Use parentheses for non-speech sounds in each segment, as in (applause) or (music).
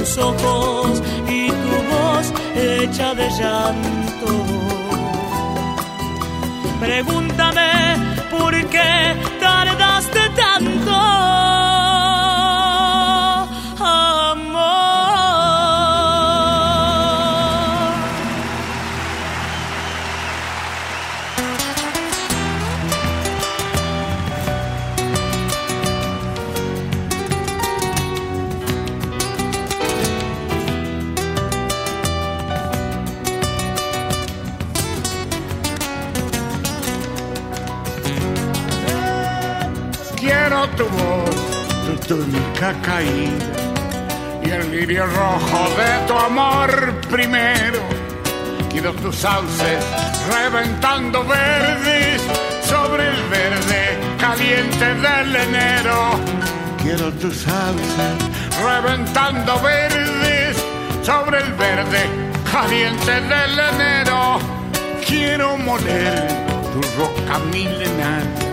tus ojos y tu voz hecha de llanto. Pregúntame por qué túnica caída y el lirio rojo de tu amor primero. Quiero tus sauces reventando verdes sobre el verde caliente del enero. Quiero tus sauces reventando verdes sobre el verde caliente del enero. Quiero moler tu roca milenaria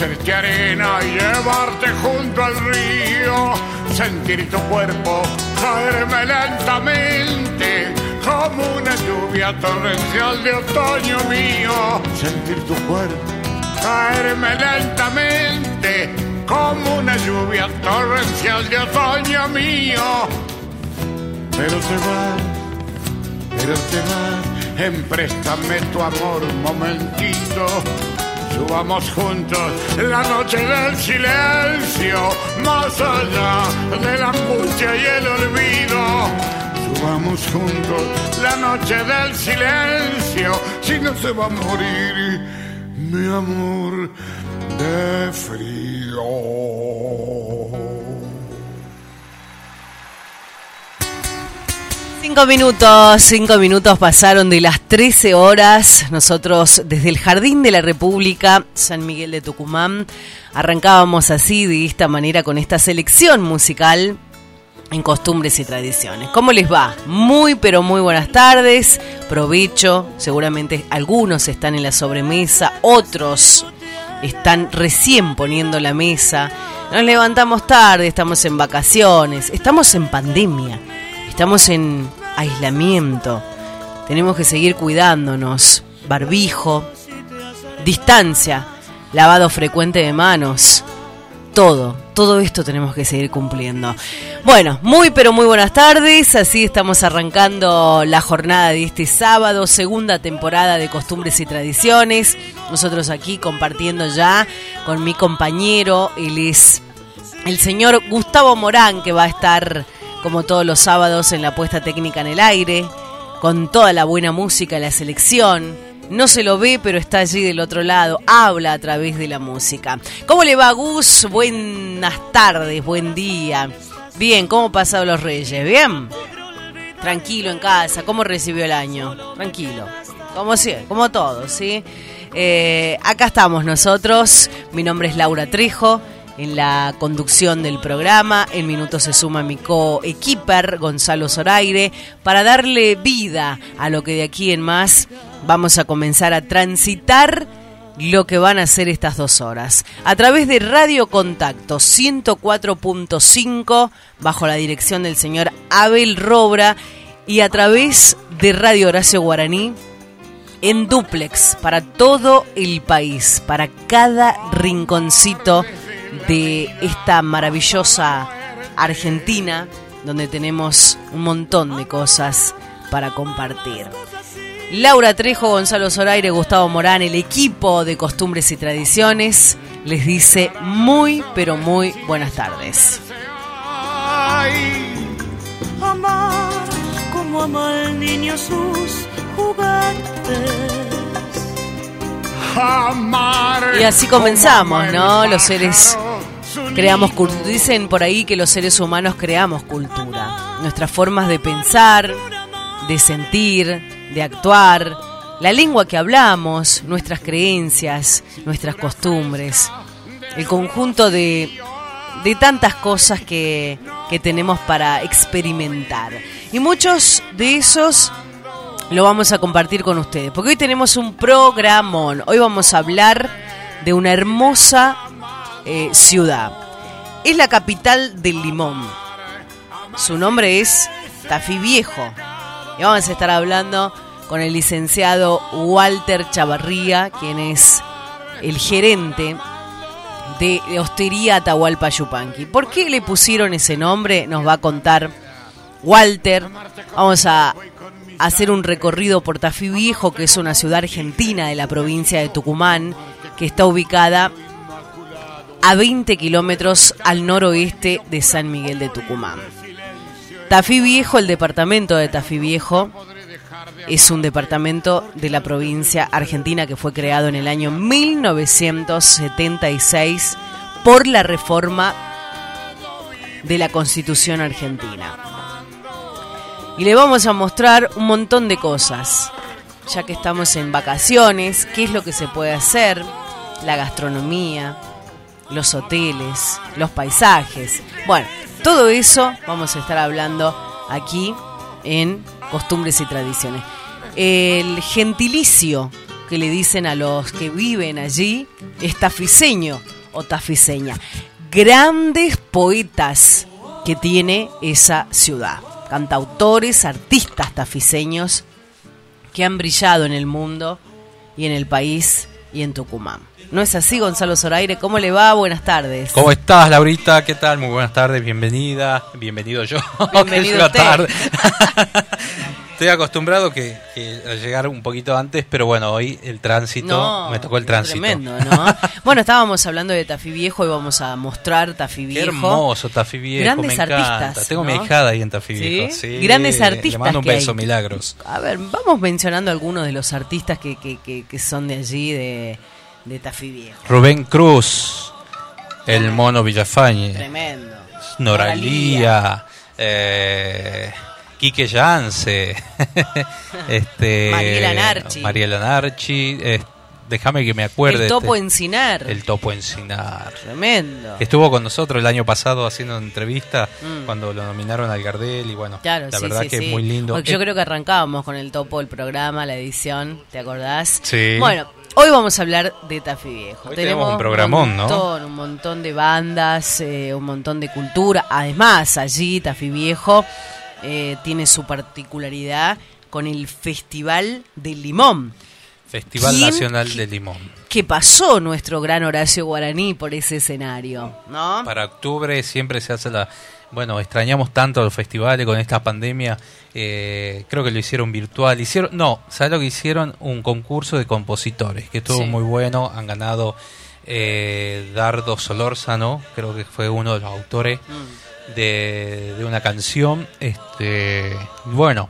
hacerte arena y llevarte junto al río, sentir tu cuerpo caerme lentamente como una lluvia torrencial de otoño mío, sentir tu cuerpo caerme lentamente como una lluvia torrencial de otoño mío. Pero te vas, pero te vas, empréstame tu amor un momentito Subamos juntos la noche del silencio, más allá de la angustia y el olvido. Subamos juntos la noche del silencio, si no se va a morir mi amor de frío. Cinco minutos, cinco minutos pasaron de las 13 horas. Nosotros desde el Jardín de la República, San Miguel de Tucumán, arrancábamos así, de esta manera, con esta selección musical en costumbres y tradiciones. ¿Cómo les va? Muy, pero muy buenas tardes. Provecho. Seguramente algunos están en la sobremesa, otros están recién poniendo la mesa. Nos levantamos tarde, estamos en vacaciones, estamos en pandemia. Estamos en aislamiento. Tenemos que seguir cuidándonos. Barbijo, distancia, lavado frecuente de manos. Todo, todo esto tenemos que seguir cumpliendo. Bueno, muy pero muy buenas tardes. Así estamos arrancando la jornada de este sábado, segunda temporada de Costumbres y Tradiciones. Nosotros aquí compartiendo ya con mi compañero, él es el señor Gustavo Morán, que va a estar como todos los sábados en la puesta técnica en el aire, con toda la buena música, la selección. No se lo ve, pero está allí del otro lado, habla a través de la música. ¿Cómo le va, Gus? Buenas tardes, buen día. Bien, ¿cómo pasaron los Reyes? ¿Bien? Tranquilo en casa, ¿cómo recibió el año? Tranquilo, como sí, como todos, ¿sí? Eh, acá estamos nosotros, mi nombre es Laura Trejo en la conducción del programa. En minutos se suma mi co-equiper, Gonzalo Zoraire, para darle vida a lo que de aquí en más vamos a comenzar a transitar lo que van a ser estas dos horas. A través de Radio Contacto 104.5, bajo la dirección del señor Abel Robra, y a través de Radio Horacio Guaraní, en duplex para todo el país, para cada rinconcito de esta maravillosa Argentina, donde tenemos un montón de cosas para compartir. Laura Trejo, Gonzalo Zoraire, Gustavo Morán, el equipo de Costumbres y Tradiciones, les dice muy, pero muy buenas tardes. como ama el niño sus juguetes. Y así comenzamos, ¿no? Los seres creamos cultura. Dicen por ahí que los seres humanos creamos cultura. Nuestras formas de pensar, de sentir, de actuar, la lengua que hablamos, nuestras creencias, nuestras costumbres, el conjunto de, de tantas cosas que, que tenemos para experimentar. Y muchos de esos lo vamos a compartir con ustedes. Porque hoy tenemos un programón. Hoy vamos a hablar de una hermosa eh, ciudad. Es la capital del limón. su nombre es Tafí Viejo. Y vamos a estar hablando con el licenciado Walter Chavarría, quien es el gerente de Hostería Atahualpa Yupanqui. ¿Por qué le pusieron ese nombre? Nos va a contar Walter. Vamos a hacer un recorrido por Tafí Viejo, que es una ciudad argentina de la provincia de Tucumán, que está ubicada a 20 kilómetros al noroeste de San Miguel de Tucumán. Tafí Viejo, el departamento de Tafí Viejo, es un departamento de la provincia argentina que fue creado en el año 1976 por la reforma de la Constitución argentina. Y le vamos a mostrar un montón de cosas, ya que estamos en vacaciones, qué es lo que se puede hacer, la gastronomía, los hoteles, los paisajes. Bueno, todo eso vamos a estar hablando aquí en Costumbres y Tradiciones. El gentilicio que le dicen a los que viven allí es tafiseño o tafiseña. Grandes poetas que tiene esa ciudad. Cantautores, artistas tafiseños que han brillado en el mundo y en el país y en Tucumán. ¿No es así, Gonzalo Zoraire? ¿Cómo le va? Buenas tardes. ¿Cómo estás, Laurita? ¿Qué tal? Muy buenas tardes, bienvenida. Bienvenido yo. (laughs) Bienvenido (laughs) usted. tarde. (laughs) Estoy acostumbrado que, que a llegar un poquito antes, pero bueno, hoy el tránsito, No, me tocó el tránsito. Tremendo, ¿no? (laughs) bueno, estábamos hablando de Tafí Viejo y vamos a mostrar Tafí Qué Viejo. hermoso Tafí Viejo, Grandes me encanta. artistas, Tengo mi ¿no? hijada ahí en Tafí ¿Sí? Viejo. Sí, Grandes Le artistas mando un que beso, hay. milagros. A ver, vamos mencionando algunos de los artistas que, que, que, que son de allí, de, de Tafí Viejo. Rubén Cruz, el mono Villafañe, Tremendo. Noralía, eh, Quique Yance, (laughs) este, Mariela Narchi. Mariela Narchi, eh, déjame que me acuerde. El Topo este, Encinar. el Topo Encinar. Tremendo. Estuvo con nosotros el año pasado haciendo una entrevista Mm. cuando lo nominaron al Gardel y bueno, Claro, la sí, verdad sí, que sí. es muy lindo. Porque yo creo que arrancábamos con el topo el programa, la edición, ¿te acordás? Sí. Bueno, hoy vamos a hablar de Tafí Viejo. Hoy tenemos un programón, un ¿no? un montón de bandas, eh, un montón de cultura. Además, allí Tafí Viejo eh, tiene su particularidad con el Festival del Limón. Festival ¿Quién- Nacional de Limón. Que pasó nuestro gran Horacio Guaraní por ese escenario, ¿no? Para octubre siempre se hace la... Bueno, extrañamos tanto los festivales con esta pandemia. eh, creo que lo hicieron virtual. Hicieron, no, ¿sabes lo que hicieron? Un concurso de compositores, que estuvo Sí. muy bueno. Han ganado eh, Dardo Solórzano, creo que fue uno de los autores Mm. De, de una canción. Este, bueno,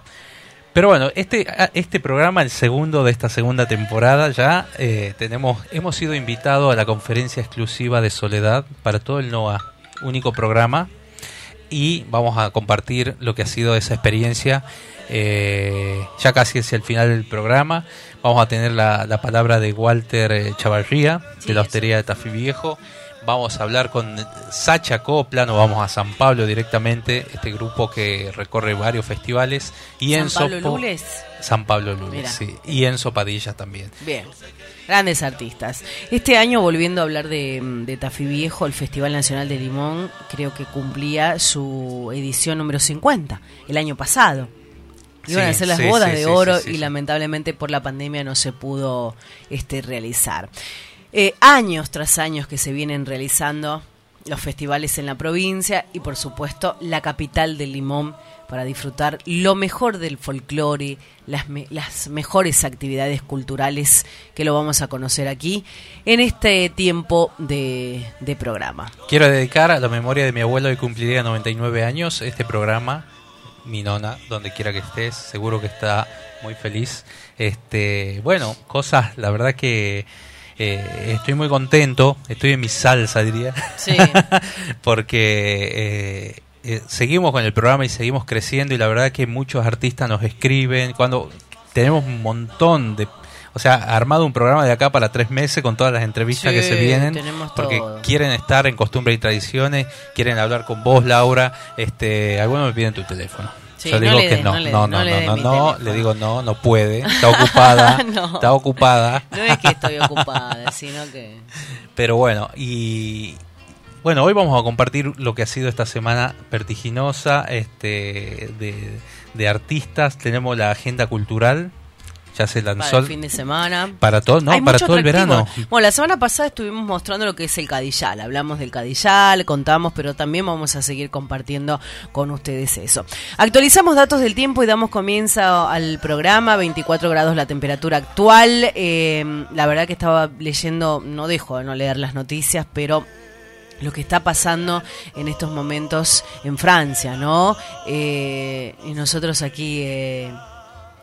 pero bueno, este, a- este programa, el segundo de esta segunda temporada, ya eh, tenemos, hemos sido invitados a la conferencia exclusiva de Soledad para todo el NOA, único programa, y vamos a compartir lo que ha sido esa experiencia. eh, ya casi hacia el final del programa, vamos a tener la, la palabra de Walter eh, Chavarría, Sí, de la hostería de Tafí Viejo. Vamos a hablar con Sacha Copla, nos vamos a San Pablo directamente, este grupo que recorre varios festivales. Y San Enzo Pablo Lules. San Pablo Lules, sí. Y Enzo Padilla también. Bien, grandes artistas. Este año, volviendo a hablar de, de Tafí Viejo, el Festival Nacional de Limón, creo que cumplía su edición número 50, el año pasado. Iban Sí, a hacer las sí, bodas sí, de oro y lamentablemente por la pandemia no se pudo este, realizar. Eh, años tras años que se vienen realizando los festivales en la provincia y por supuesto la capital del limón para disfrutar lo mejor del folclore, las, me- las mejores actividades culturales que lo vamos a conocer aquí en este tiempo de, programa. Quiero dedicar a la memoria de mi abuelo que cumpliría 99 años este programa, mi nona, donde quiera que estés, seguro que está muy feliz. Este, bueno, cosas, la verdad que eh, estoy muy contento, estoy en mi salsa, diría. Sí. (laughs) porque eh, eh, seguimos con el programa y seguimos creciendo y la verdad que muchos artistas nos escriben cuando tenemos un montón de o sea armado un programa de acá para tres meses con todas las entrevistas Sí, que se vienen porque todo. quieren estar en costumbres y tradiciones quieren hablar con vos Laura este algunos me piden tu teléfono Sí, yo no digo le que no, no le no, des, no, no le no, no, no, teléfono. le digo no, no puede, (laughs) está ocupada, (laughs) No. está ocupada, No es que estoy (laughs) ocupada, sino que... pero bueno, y, Bueno, hoy vamos a compartir lo que ha sido esta semana vertiginosa este, de, de artistas. Tenemos la agenda cultural ya se lanzó para el fin de semana. Para todo, no, Hay para todo el verano. Bueno, la semana pasada estuvimos mostrando lo que es el Cadillal. Hablamos del Cadillal, contamos, pero también vamos a seguir compartiendo con ustedes eso. Actualizamos datos del tiempo y damos comienzo al programa. 24 grados la temperatura actual. Eh, la verdad que estaba leyendo, no dejo de no leer las noticias, pero lo que está pasando en estos momentos en Francia, ¿no? Eh, y nosotros aquí eh,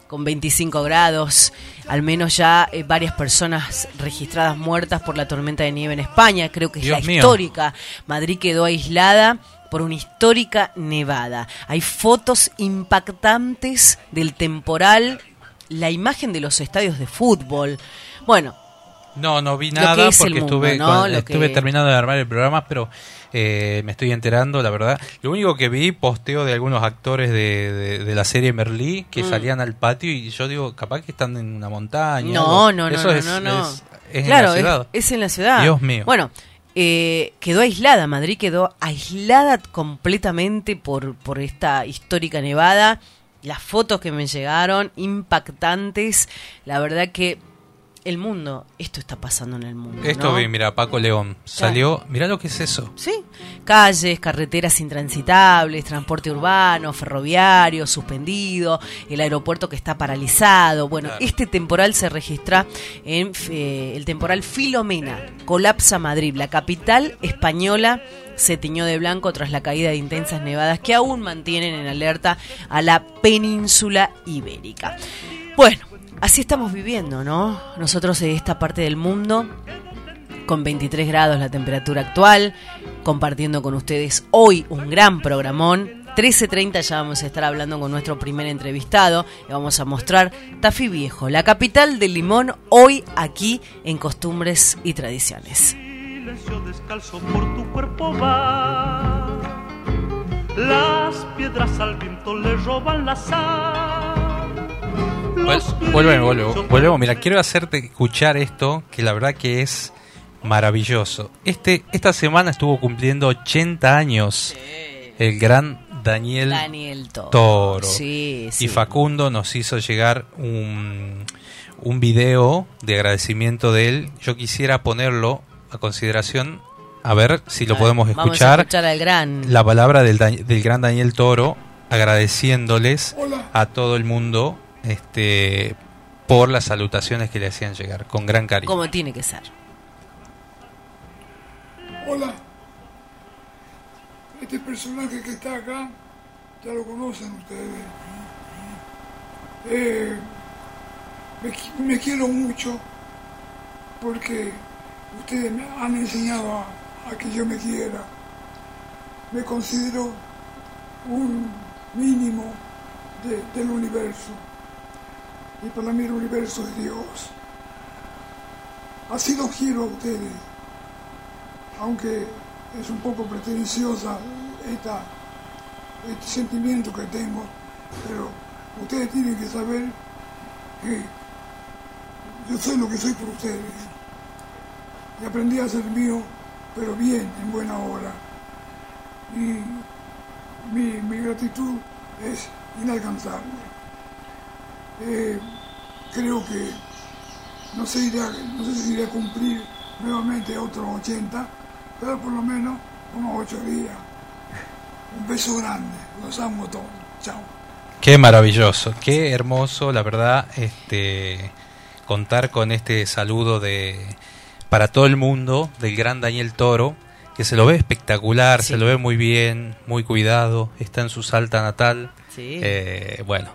con 25 grados, al menos ya eh, varias personas registradas muertas por la tormenta de nieve en España, creo que es Dios la mío. histórica. Madrid quedó aislada por una histórica nevada. Hay fotos impactantes del temporal, la imagen de los estadios de fútbol. Bueno, No, no vi nada porque mundo, estuve, ¿no? con- Lo estuve que- terminando de armar el programa, pero eh, me estoy enterando, la verdad. Lo único que vi, posteo de algunos actores de, de- de la serie Merlí que Mm. salían al patio y yo digo, capaz que están en una montaña. No, no, no, Eso no, es, no, no. es- es claro, en la ciudad. Es, es en la ciudad. Dios mío. Bueno, eh, quedó aislada, Madrid quedó aislada completamente por, por esta histórica nevada. Las fotos que me llegaron, impactantes. La verdad que el mundo, esto está pasando en el mundo. Esto ¿no? vi, mira, Paco León salió, mira lo que es eso. Sí, calles, carreteras intransitables, transporte urbano, ferroviario suspendido, el aeropuerto que está paralizado. Bueno, Claro. este temporal se registra en eh, el temporal Filomena, colapsa Madrid, la capital española se tiñó de blanco tras la caída de intensas nevadas que aún mantienen en alerta a la península ibérica. Bueno, así estamos viviendo, ¿no? Nosotros en esta parte del mundo con 23 grados la temperatura actual, compartiendo con ustedes hoy un gran programón. 13.30 ya vamos a estar hablando con nuestro primer entrevistado y vamos a mostrar Tafí Viejo, la capital del limón, hoy aquí en Costumbres y Tradiciones. descalzo por tu cuerpo va. Las piedras al viento le roban la sal. Los Vuel- Volvemos. Mira, quiero hacerte escuchar esto, que la verdad que es maravilloso. Este, esta semana estuvo cumpliendo 80 años el gran Daniel, Daniel Toro. Toro. Sí, sí. Y Facundo nos hizo llegar un, un video de agradecimiento de él. Yo quisiera ponerlo a consideración, a ver si lo A ver, podemos Vamos a escuchar. escuchar al gran. La palabra del, gran Daniel Toro, agradeciéndoles Hola. a todo el mundo este por las salutaciones que le hacían llegar, con gran cariño. como tiene que ser. Hola. Este personaje que está acá, ya lo conocen ustedes. Eh, me, qui- me quiero mucho porque ustedes me han enseñado a, a que yo me quiera. Me considero un mínimo de- del universo. Y para mí el universo es Dios. Así los quiero a ustedes aunque es un poco pretenciosa esta, este sentimiento que tengo, pero ustedes tienen que saber que yo soy lo que soy por ustedes. Y aprendí a ser mío, pero bien, en buena hora. Y mi, mi gratitud es inalcanzable. Eh, creo que no sé, irá- no sé si iré a cumplir nuevamente otros 80, pero por lo menos unos 8 días. Un beso grande, los amo todos. Chao. Qué maravilloso, qué hermoso, la verdad, este contar con este saludo de para todo el mundo del gran Daniel Toro, que se lo ve espectacular, Sí. se lo ve muy bien, muy cuidado, está en su salta natal. Sí. Eh, bueno,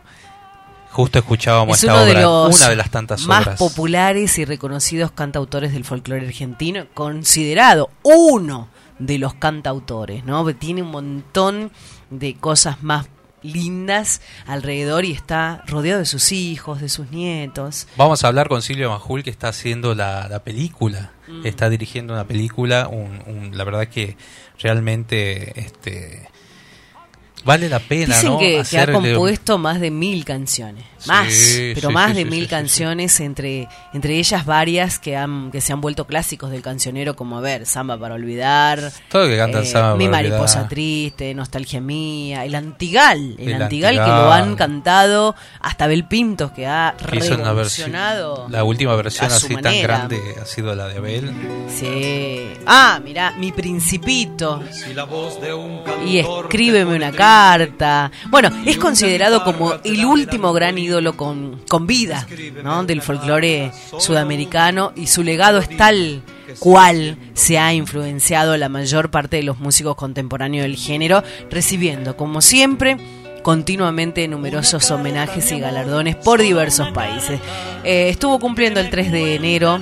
justo escuchábamos es esta uno de obra, los una de las tantas más obras. populares y reconocidos cantautores del folclore argentino, considerado uno de los cantautores, ¿no? Tiene un montón de cosas más lindas alrededor y está rodeado de sus hijos, de sus nietos. Vamos a hablar con Silvia Majul que está haciendo la, la película, Mm. está dirigiendo una película, un- un- la verdad que realmente este vale la pena, Dicen ¿no? que, que ha compuesto más de mil canciones. Más, Sí, pero sí, más sí, de sí, mil sí, sí. canciones, entre entre ellas varias que han que se han vuelto clásicos del cancionero, como a ver, Samba para olvidar, Todo lo que cantan eh, Samba Mi para mariposa olvidar. triste, Nostalgia mía, el Antigal, el, El Antigal, que lo han cantado hasta Bel Pintos, que ha revolucionado. la última versión a su así tan grande ha sido la de Abel. Sí. Ah, mirá, mi principito. Si la voz de un Y escríbeme una carta. Bueno, es considerado como el último gran ídolo con, con vida, ¿no? Del folclore sudamericano y su legado es tal cual se ha influenciado la mayor parte de los músicos contemporáneos del género, recibiendo, como siempre, continuamente numerosos homenajes y galardones por diversos países. Eh, estuvo cumpliendo el 3 de enero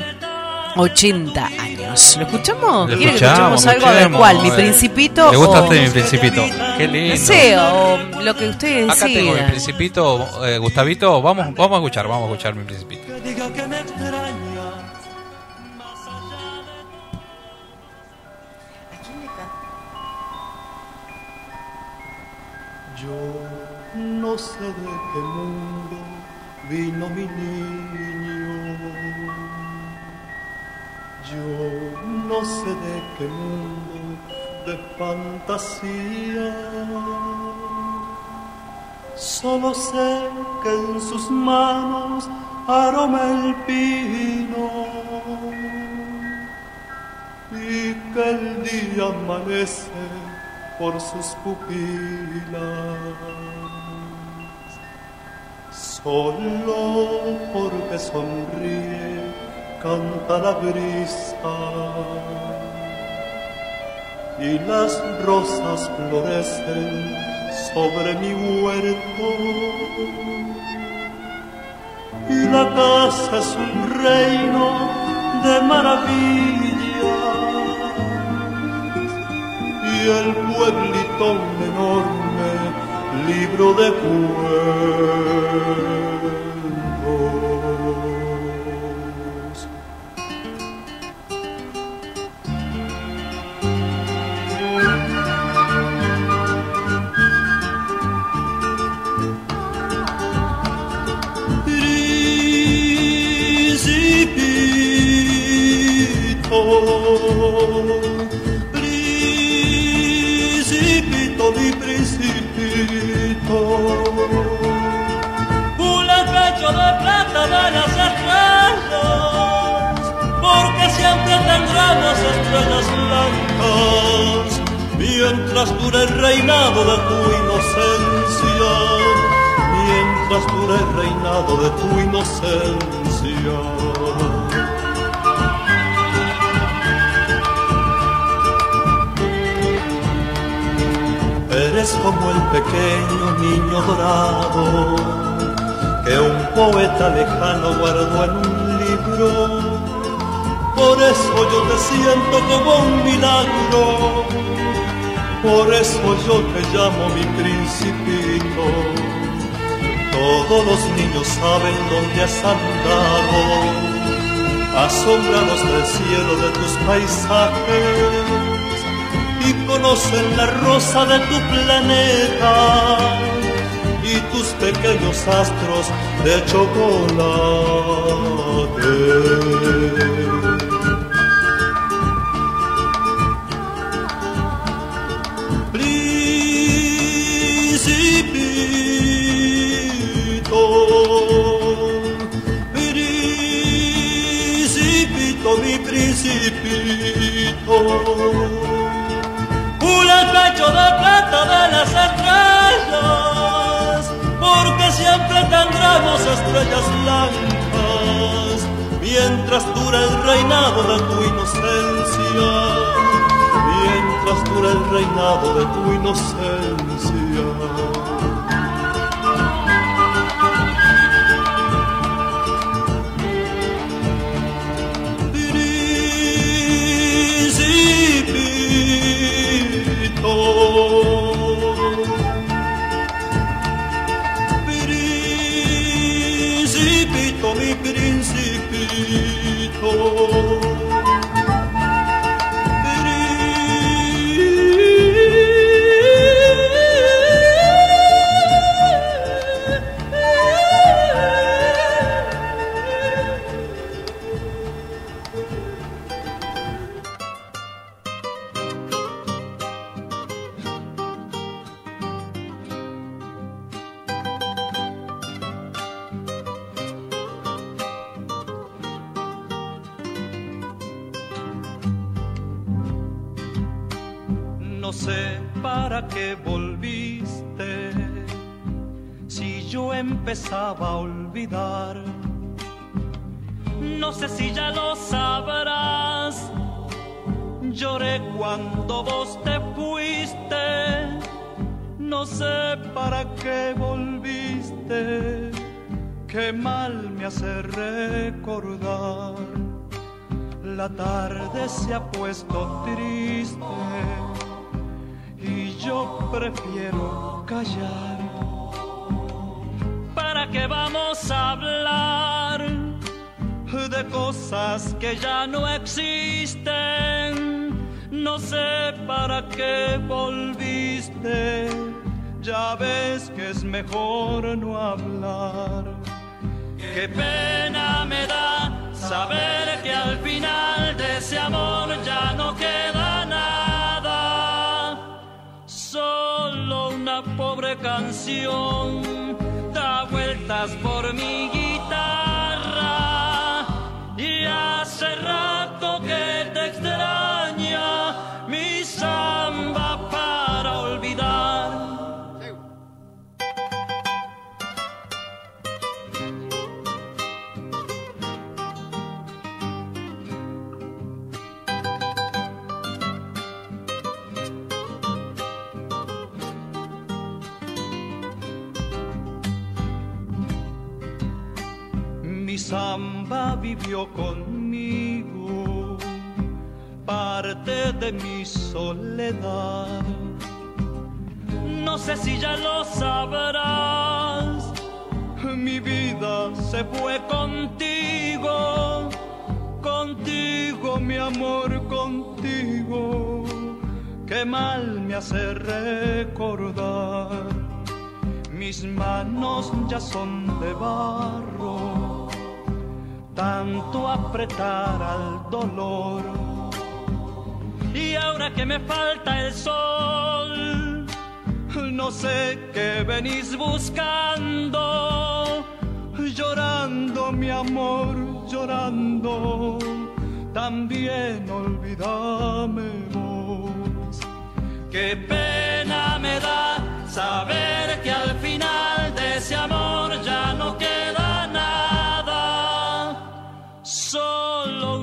80 años. ¿Lo escuchamos? Lo ¿Quiere que escuchamos, escuchemos algo? A ver, ¿cuál? ¿Mi principito? ¿Le gusta o- usted mi principito? Qué lindo. no sé, o lo que ustedes Acá tengo mi principito, eh, Gustavito, vamos, vamos a escuchar, vamos a escuchar mi principito. que diga que me extraña. Yo no sé de qué mundo vino mi niño. Yo no sé de qué mundo de fantasía. Solo sé que en sus manos aroma el pino y que el día amanece por sus pupilas. Solo porque sonríe canta la brisa y las rosas florecen sobre mi huerto y la casa es un reino de maravilla y el pueblito un enorme libro de cuentos. De las estrellas, porque siempre tendremos estrellas blancas, mientras dure el reinado de tu inocencia, mientras dure el reinado de tu inocencia. Eres como el pequeño niño dorado que un poeta lejano guardó en un libro. Por eso yo te siento como un milagro, por eso yo te llamo mi principito. Todos los niños saben dónde has andado, asombrados del cielo de tus paisajes y conocen la rosa de tu planeta y tus pequeños astros de chocolate. Mi principito. Un pecho de plata de las estrellas, siempre tendremos estrellas blancas, mientras dure el reinado de tu inocencia, mientras dure el reinado de tu inocencia.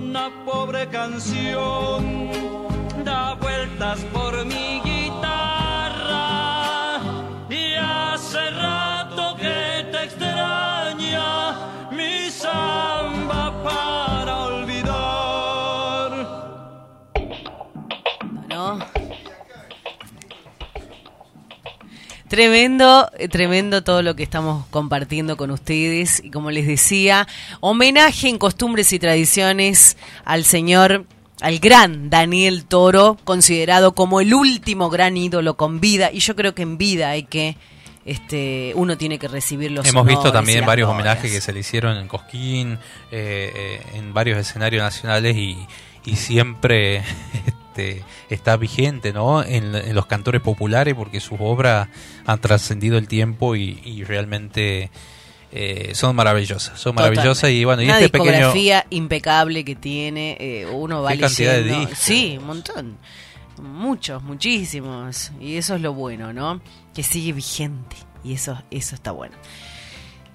Una pobre canción. Da vueltas por mi Tremendo, tremendo todo lo que estamos compartiendo con ustedes y como les decía, homenaje en costumbres y tradiciones al señor, al gran Daniel Toro, considerado como el último gran ídolo con vida y yo creo que en vida hay que, este, uno tiene que recibir los Hemos visto también varios glorias. homenajes que se le hicieron en Cosquín, eh, eh, en varios escenarios nacionales y, y siempre (laughs) este, está vigente ¿no? en, en los cantores populares porque sus obras han trascendido el tiempo y, y realmente eh, son maravillosas. Son maravillosas y bueno, y Una este pequeño... discografía impecable que tiene, eh, uno va cantidad de leyendo. discos. Sí, un montón. Muchos, muchísimos. Y eso es lo bueno, ¿no? Que sigue vigente. Y eso, eso está bueno.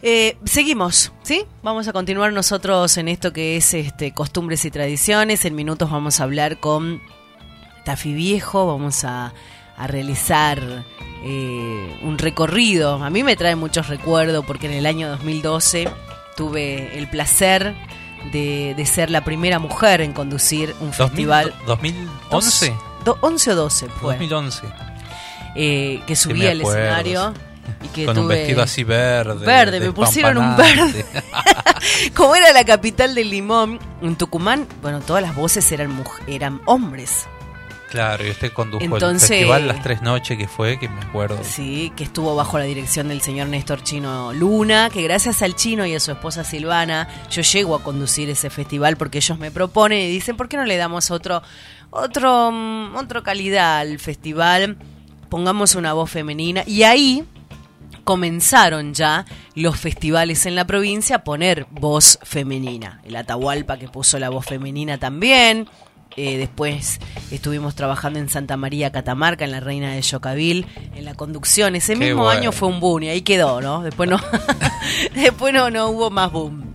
Eh, seguimos, ¿sí? Vamos a continuar nosotros en esto que es este costumbres y tradiciones. En minutos vamos a hablar con Tafi Viejo, vamos a, a realizar eh, un recorrido. A mí me trae muchos recuerdos porque en el año 2012 tuve el placer de, de ser la primera mujer en conducir un 2000, festival. 2011. Do- 11 o 12 fue. 2011. eh, que subí al escenario y que Con un tuve- vestido así verde. Verde, me pusieron un verde. (laughs) Como era la capital del limón, en Tucumán, bueno, todas las voces eran eran hombres. Claro, y usted condujo Entonces- el festival Las Tres Noches que fue, que me acuerdo. Sí, que estuvo bajo la dirección del señor Néstor Chino Luna, que gracias al chino y a su esposa Silvana, yo llego a conducir ese festival porque ellos me proponen y dicen, ¿por qué no le damos otro, otro, mm, otro calidad al festival? Pongamos una voz femenina. Y ahí comenzaron ya los festivales en la provincia a poner voz femenina. El Atahualpa que puso la voz femenina también. Eh, después estuvimos trabajando en Santa María Catamarca, en la Reina de Yocavil, en la conducción. Ese Qué mismo bueno. año fue un boom y ahí quedó, ¿no? Después no, (laughs) (laughs) después no, no hubo más boom.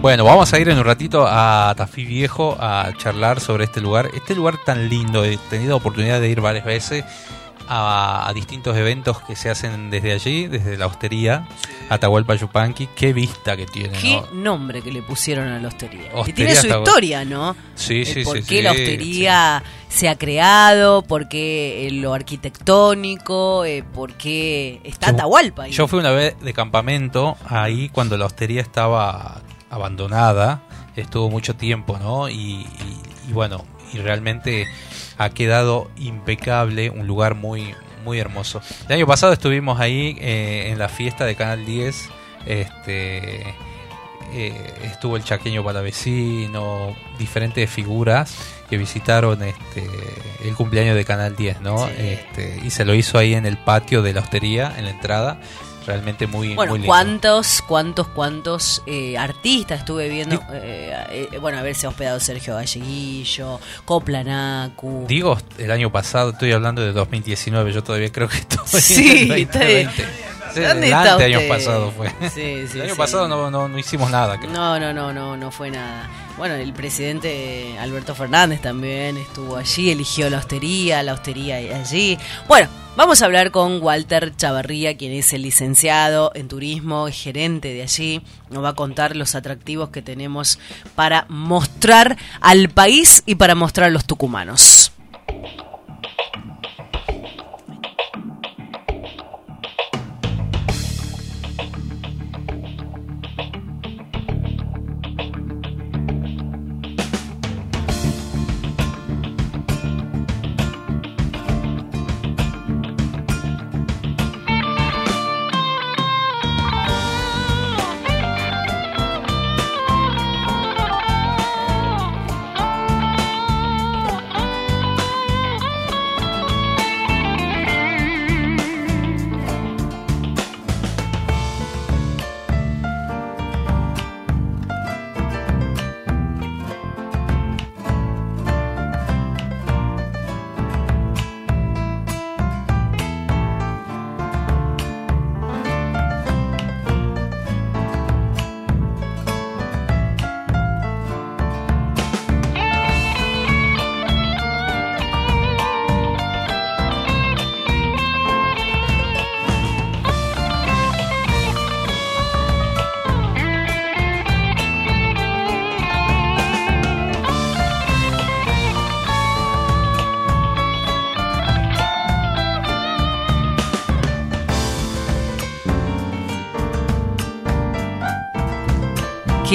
Bueno, vamos a ir en un ratito a Tafí Viejo a charlar sobre este lugar. Este lugar tan lindo, he tenido oportunidad de ir varias veces a, a distintos eventos que se hacen desde allí, desde la hostería, Atahualpa Yupanqui. Qué vista que tiene, Qué ¿no? nombre que le pusieron a la hostería. que tiene su historia, ¿no? Sí, sí, por sí, qué sí, la hostería se ha creado, por qué eh, lo arquitectónico, eh, por qué está Yo- Atahualpa ahí. Yo fui una vez de campamento ahí cuando la hostería estaba abandonada, estuvo mucho tiempo, ¿no? Y, y- y bueno, y realmente ha quedado impecable, un lugar muy muy hermoso. El año pasado estuvimos ahí eh, en la fiesta de Canal 10, este eh, estuvo el chaqueño palavecino, diferentes figuras que visitaron este el cumpleaños de Canal 10, ¿no? Sí. Este, y se lo hizo ahí en el patio de la hostería, en la entrada. Realmente muy, Bueno, muy lindo. ¿cuántos, cuántos, cuántos eh, artistas estuve viendo? Eh, eh, bueno, haberse hospedado Sergio Galleguillo, Coplanacu. Digo, el año pasado, estoy hablando de 2019, yo todavía creo que estoy Sí, en el está bien. 2020. Sí, ¿Dónde está año usted? pasado fue. (laughs) Sí, sí, el año pasado no, no, no hicimos nada. creo. No, no, no, no, no fue nada. Bueno, el presidente Alberto Fernández también estuvo allí, eligió la hostería, la hostería allí. Bueno, vamos a hablar con Walter Chavarría, quien es el licenciado en turismo, gerente de allí. Nos va a contar los atractivos que tenemos para mostrar al país y para mostrar a los tucumanos.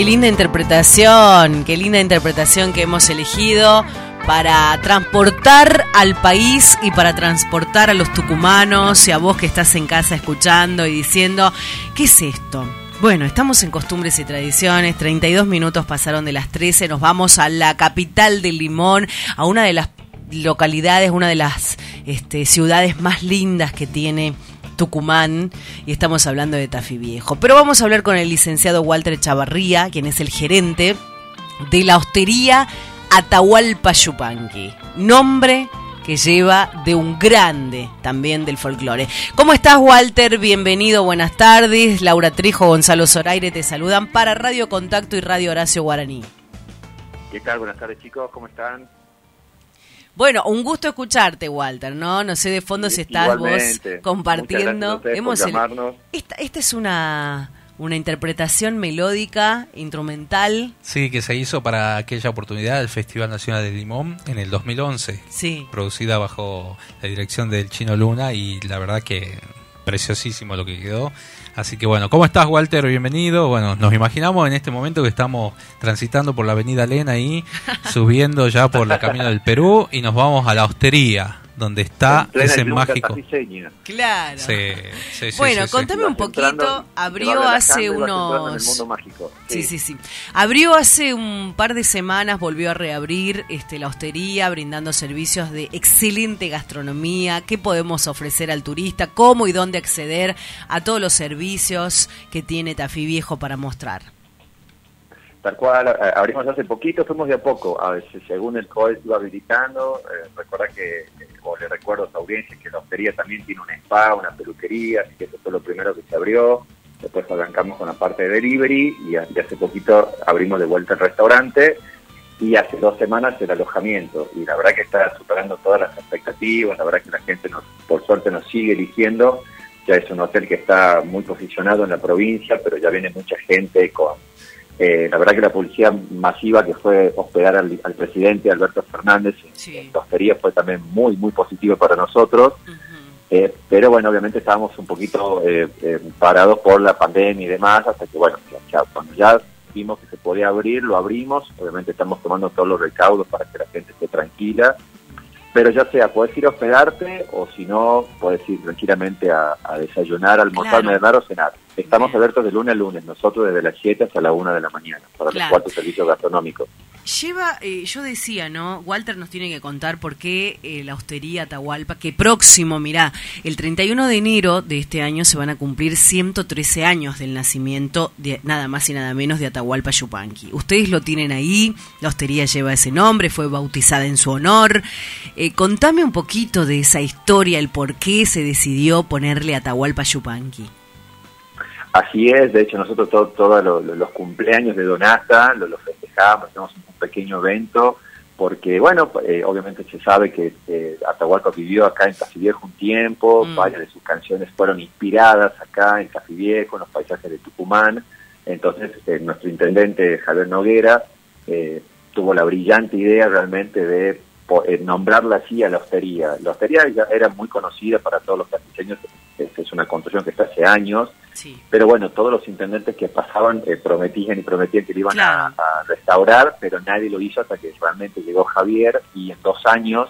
Qué linda interpretación, qué linda interpretación que hemos elegido para transportar al país y para transportar a los tucumanos y a vos que estás en casa escuchando y diciendo, ¿qué es esto? Bueno, estamos en costumbres y tradiciones, 32 minutos pasaron de las 13, nos vamos a la capital del Limón, a una de las localidades, una de las este, ciudades más lindas que tiene Tucumán y estamos hablando de Tafí Viejo. Pero vamos a hablar con el licenciado Walter Chavarría, quien es el gerente de la hostería Atahualpa Yupanqui. Nombre que lleva de un grande también del folclore. ¿Cómo estás, Walter? Bienvenido, buenas tardes. Laura Trijo, Gonzalo Zoraire te saludan para Radio Contacto y Radio Horacio Guaraní. ¿Qué tal? Buenas tardes chicos, ¿cómo están? Bueno, un gusto escucharte, Walter, ¿no? No sé de fondo si estás Igualmente. vos compartiendo. Hemos esta, esta es una, una interpretación melódica, instrumental. Sí, que se hizo para aquella oportunidad del Festival Nacional de Limón en el 2011. Sí. producida bajo la dirección del Chino Luna y la verdad que preciosísimo lo que quedó. Así que bueno, ¿cómo estás Walter? Bienvenido. Bueno, nos imaginamos en este momento que estamos transitando por la avenida Lena ahí, (laughs) subiendo ya por el camino del Perú y nos vamos a la hostería, donde está ese mágico... Claro. Sí, sí, sí, Bueno, sí, sí. contame un entrando, poquito, abrió hace en el unos... mundo mágico. Sí, sí, sí. Abrió hace un par de semanas, volvió a reabrir este, la hostería, brindando servicios de excelente gastronomía. ¿Qué podemos ofrecer al turista? ¿Cómo y dónde acceder a todos los servicios que tiene Tafí Viejo para mostrar? Tal cual, abrimos hace poquito, fuimos de a poco, a veces según el COE se iba habilitando, eh, recuerda que, eh, o le recuerdo a esta audiencia que la hostería también tiene un spa, una peluquería, así que eso fue lo primero que se abrió, después arrancamos con la parte de delivery y hace poquito abrimos de vuelta el restaurante y hace dos semanas el alojamiento. Y la verdad que está superando todas las expectativas, la verdad que la gente nos, por suerte nos sigue eligiendo, ya es un hotel que está muy posicionado en la provincia, pero ya viene mucha gente con eh, la verdad que la publicidad masiva que fue hospedar al, al presidente Alberto Fernández en, Sí. en la hostería fue también muy, muy positivo para nosotros. Eh, pero bueno, obviamente estábamos un poquito eh, eh, parados por la pandemia y demás, hasta que bueno, ya, ya- cuando ya vimos que se podía abrir, lo abrimos. Obviamente estamos tomando todos los recaudos para que la gente esté tranquila. Pero ya sea, puedes ir a hospedarte o si no, puedes ir tranquilamente a, a desayunar, almorzar, Claro. merendar o cenar. Estamos Bien. abiertos de lunes a lunes, nosotros desde las 7 hasta la 1 de la mañana, para Claro. los cuatro servicios gastronómicos. Lleva, eh, yo decía, ¿no? Walter nos tiene que contar por qué eh, la hostería Atahualpa, que próximo, mirá, el 31 de enero de este año se van a cumplir 113 años del nacimiento de nada más y nada menos de Atahualpa Yupanqui. Ustedes lo tienen ahí, la hostería lleva ese nombre, fue bautizada en su honor. Eh, contame un poquito de esa historia, el por qué se decidió ponerle Atahualpa Yupanqui. Así es, de hecho nosotros todos todo lo- lo- los cumpleaños de Donata los lo festejamos, hacemos un pequeño evento, porque bueno, eh, obviamente se sabe que eh, Atahualpa vivió acá en Casi Viejo un tiempo, Mm. varias de sus canciones fueron inspiradas acá en Casi Viejo, en los paisajes de Tucumán, entonces eh, nuestro intendente Javier Noguera eh, tuvo la brillante idea realmente de nombrarla así a la hostería. La hostería ya era muy conocida para todos los castiseños, es, es una construcción que está hace años, Sí. pero bueno, todos los intendentes que pasaban eh, prometían y prometían que lo iban a- a, restaurar, pero nadie lo hizo hasta que realmente llegó Javier y en dos años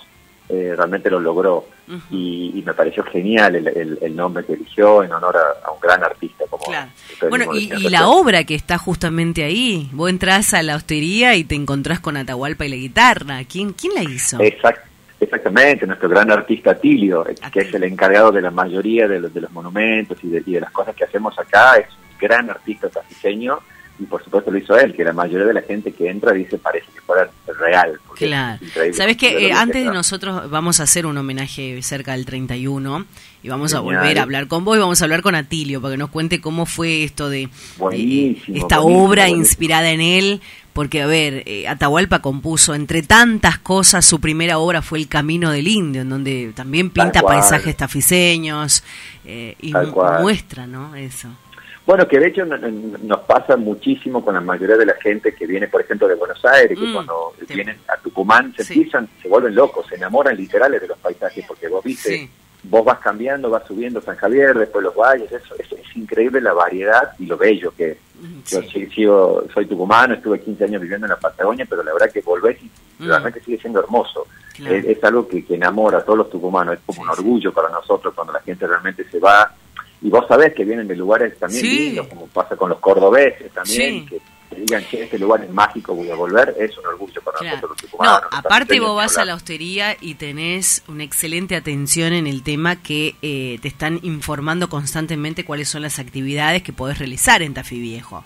eh, realmente lo logró. Y, y me pareció genial el, el- el nombre que eligió en honor a, a un gran artista como Claro. Bueno, y, la obra que está justamente ahí, vos entrás a la hostería y te encontrás con Atahualpa y la guitarra. ¿Quién, quién la hizo? Exact- exactamente, nuestro gran artista Tilio, eh, que es el encargado de la mayoría de los, de los monumentos y de, y de las cosas que hacemos acá, es un gran artista tafiseño y por supuesto lo hizo él, que la mayoría de la gente que entra dice parece que fuera real. Claro. Sabes que eh, lo antes de nosotros vamos a hacer un homenaje cerca del 31 y vamos a volver a hablar con vos y vamos a hablar con Atilio para que nos cuente cómo fue esto de esta obra inspirada en él. Porque, a ver, eh, Atahualpa compuso, entre tantas cosas, su primera obra fue El Camino del Indio, en donde también pinta paisajes tafiseños eh, y mu- muestra, ¿no? Eso. Bueno, que de hecho no- no- nos pasa muchísimo con la mayoría de la gente que viene, por ejemplo, de Buenos Aires, que Mm, cuando vienen a Tucumán se Sí. empiezan, se vuelven locos, se enamoran literales de los paisajes, porque vos viste, Sí. vos vas cambiando, vas subiendo San Javier, después los valles, eso, eso es increíble la variedad y lo bello que es. Yo Sí. sí- sigo, soy tucumano, estuve 15 años viviendo en la Patagonia, pero la verdad que volvés y Mm. realmente sigue siendo hermoso. Claro. Es, es algo que, que enamora a todos los tucumanos, es como un orgullo para nosotros cuando la gente realmente se va. Y vos sabés que vienen de lugares también Sí. lindos, como pasa con los cordobeses también, Sí. que te digan que este lugar es mágico, voy a volver, es un orgullo para Claro. nosotros los No, tucumanos. los aparte vos vas a la hostería y tenés una excelente atención en el tema que eh, te están informando constantemente cuáles son las actividades que podés realizar en Tafí Viejo.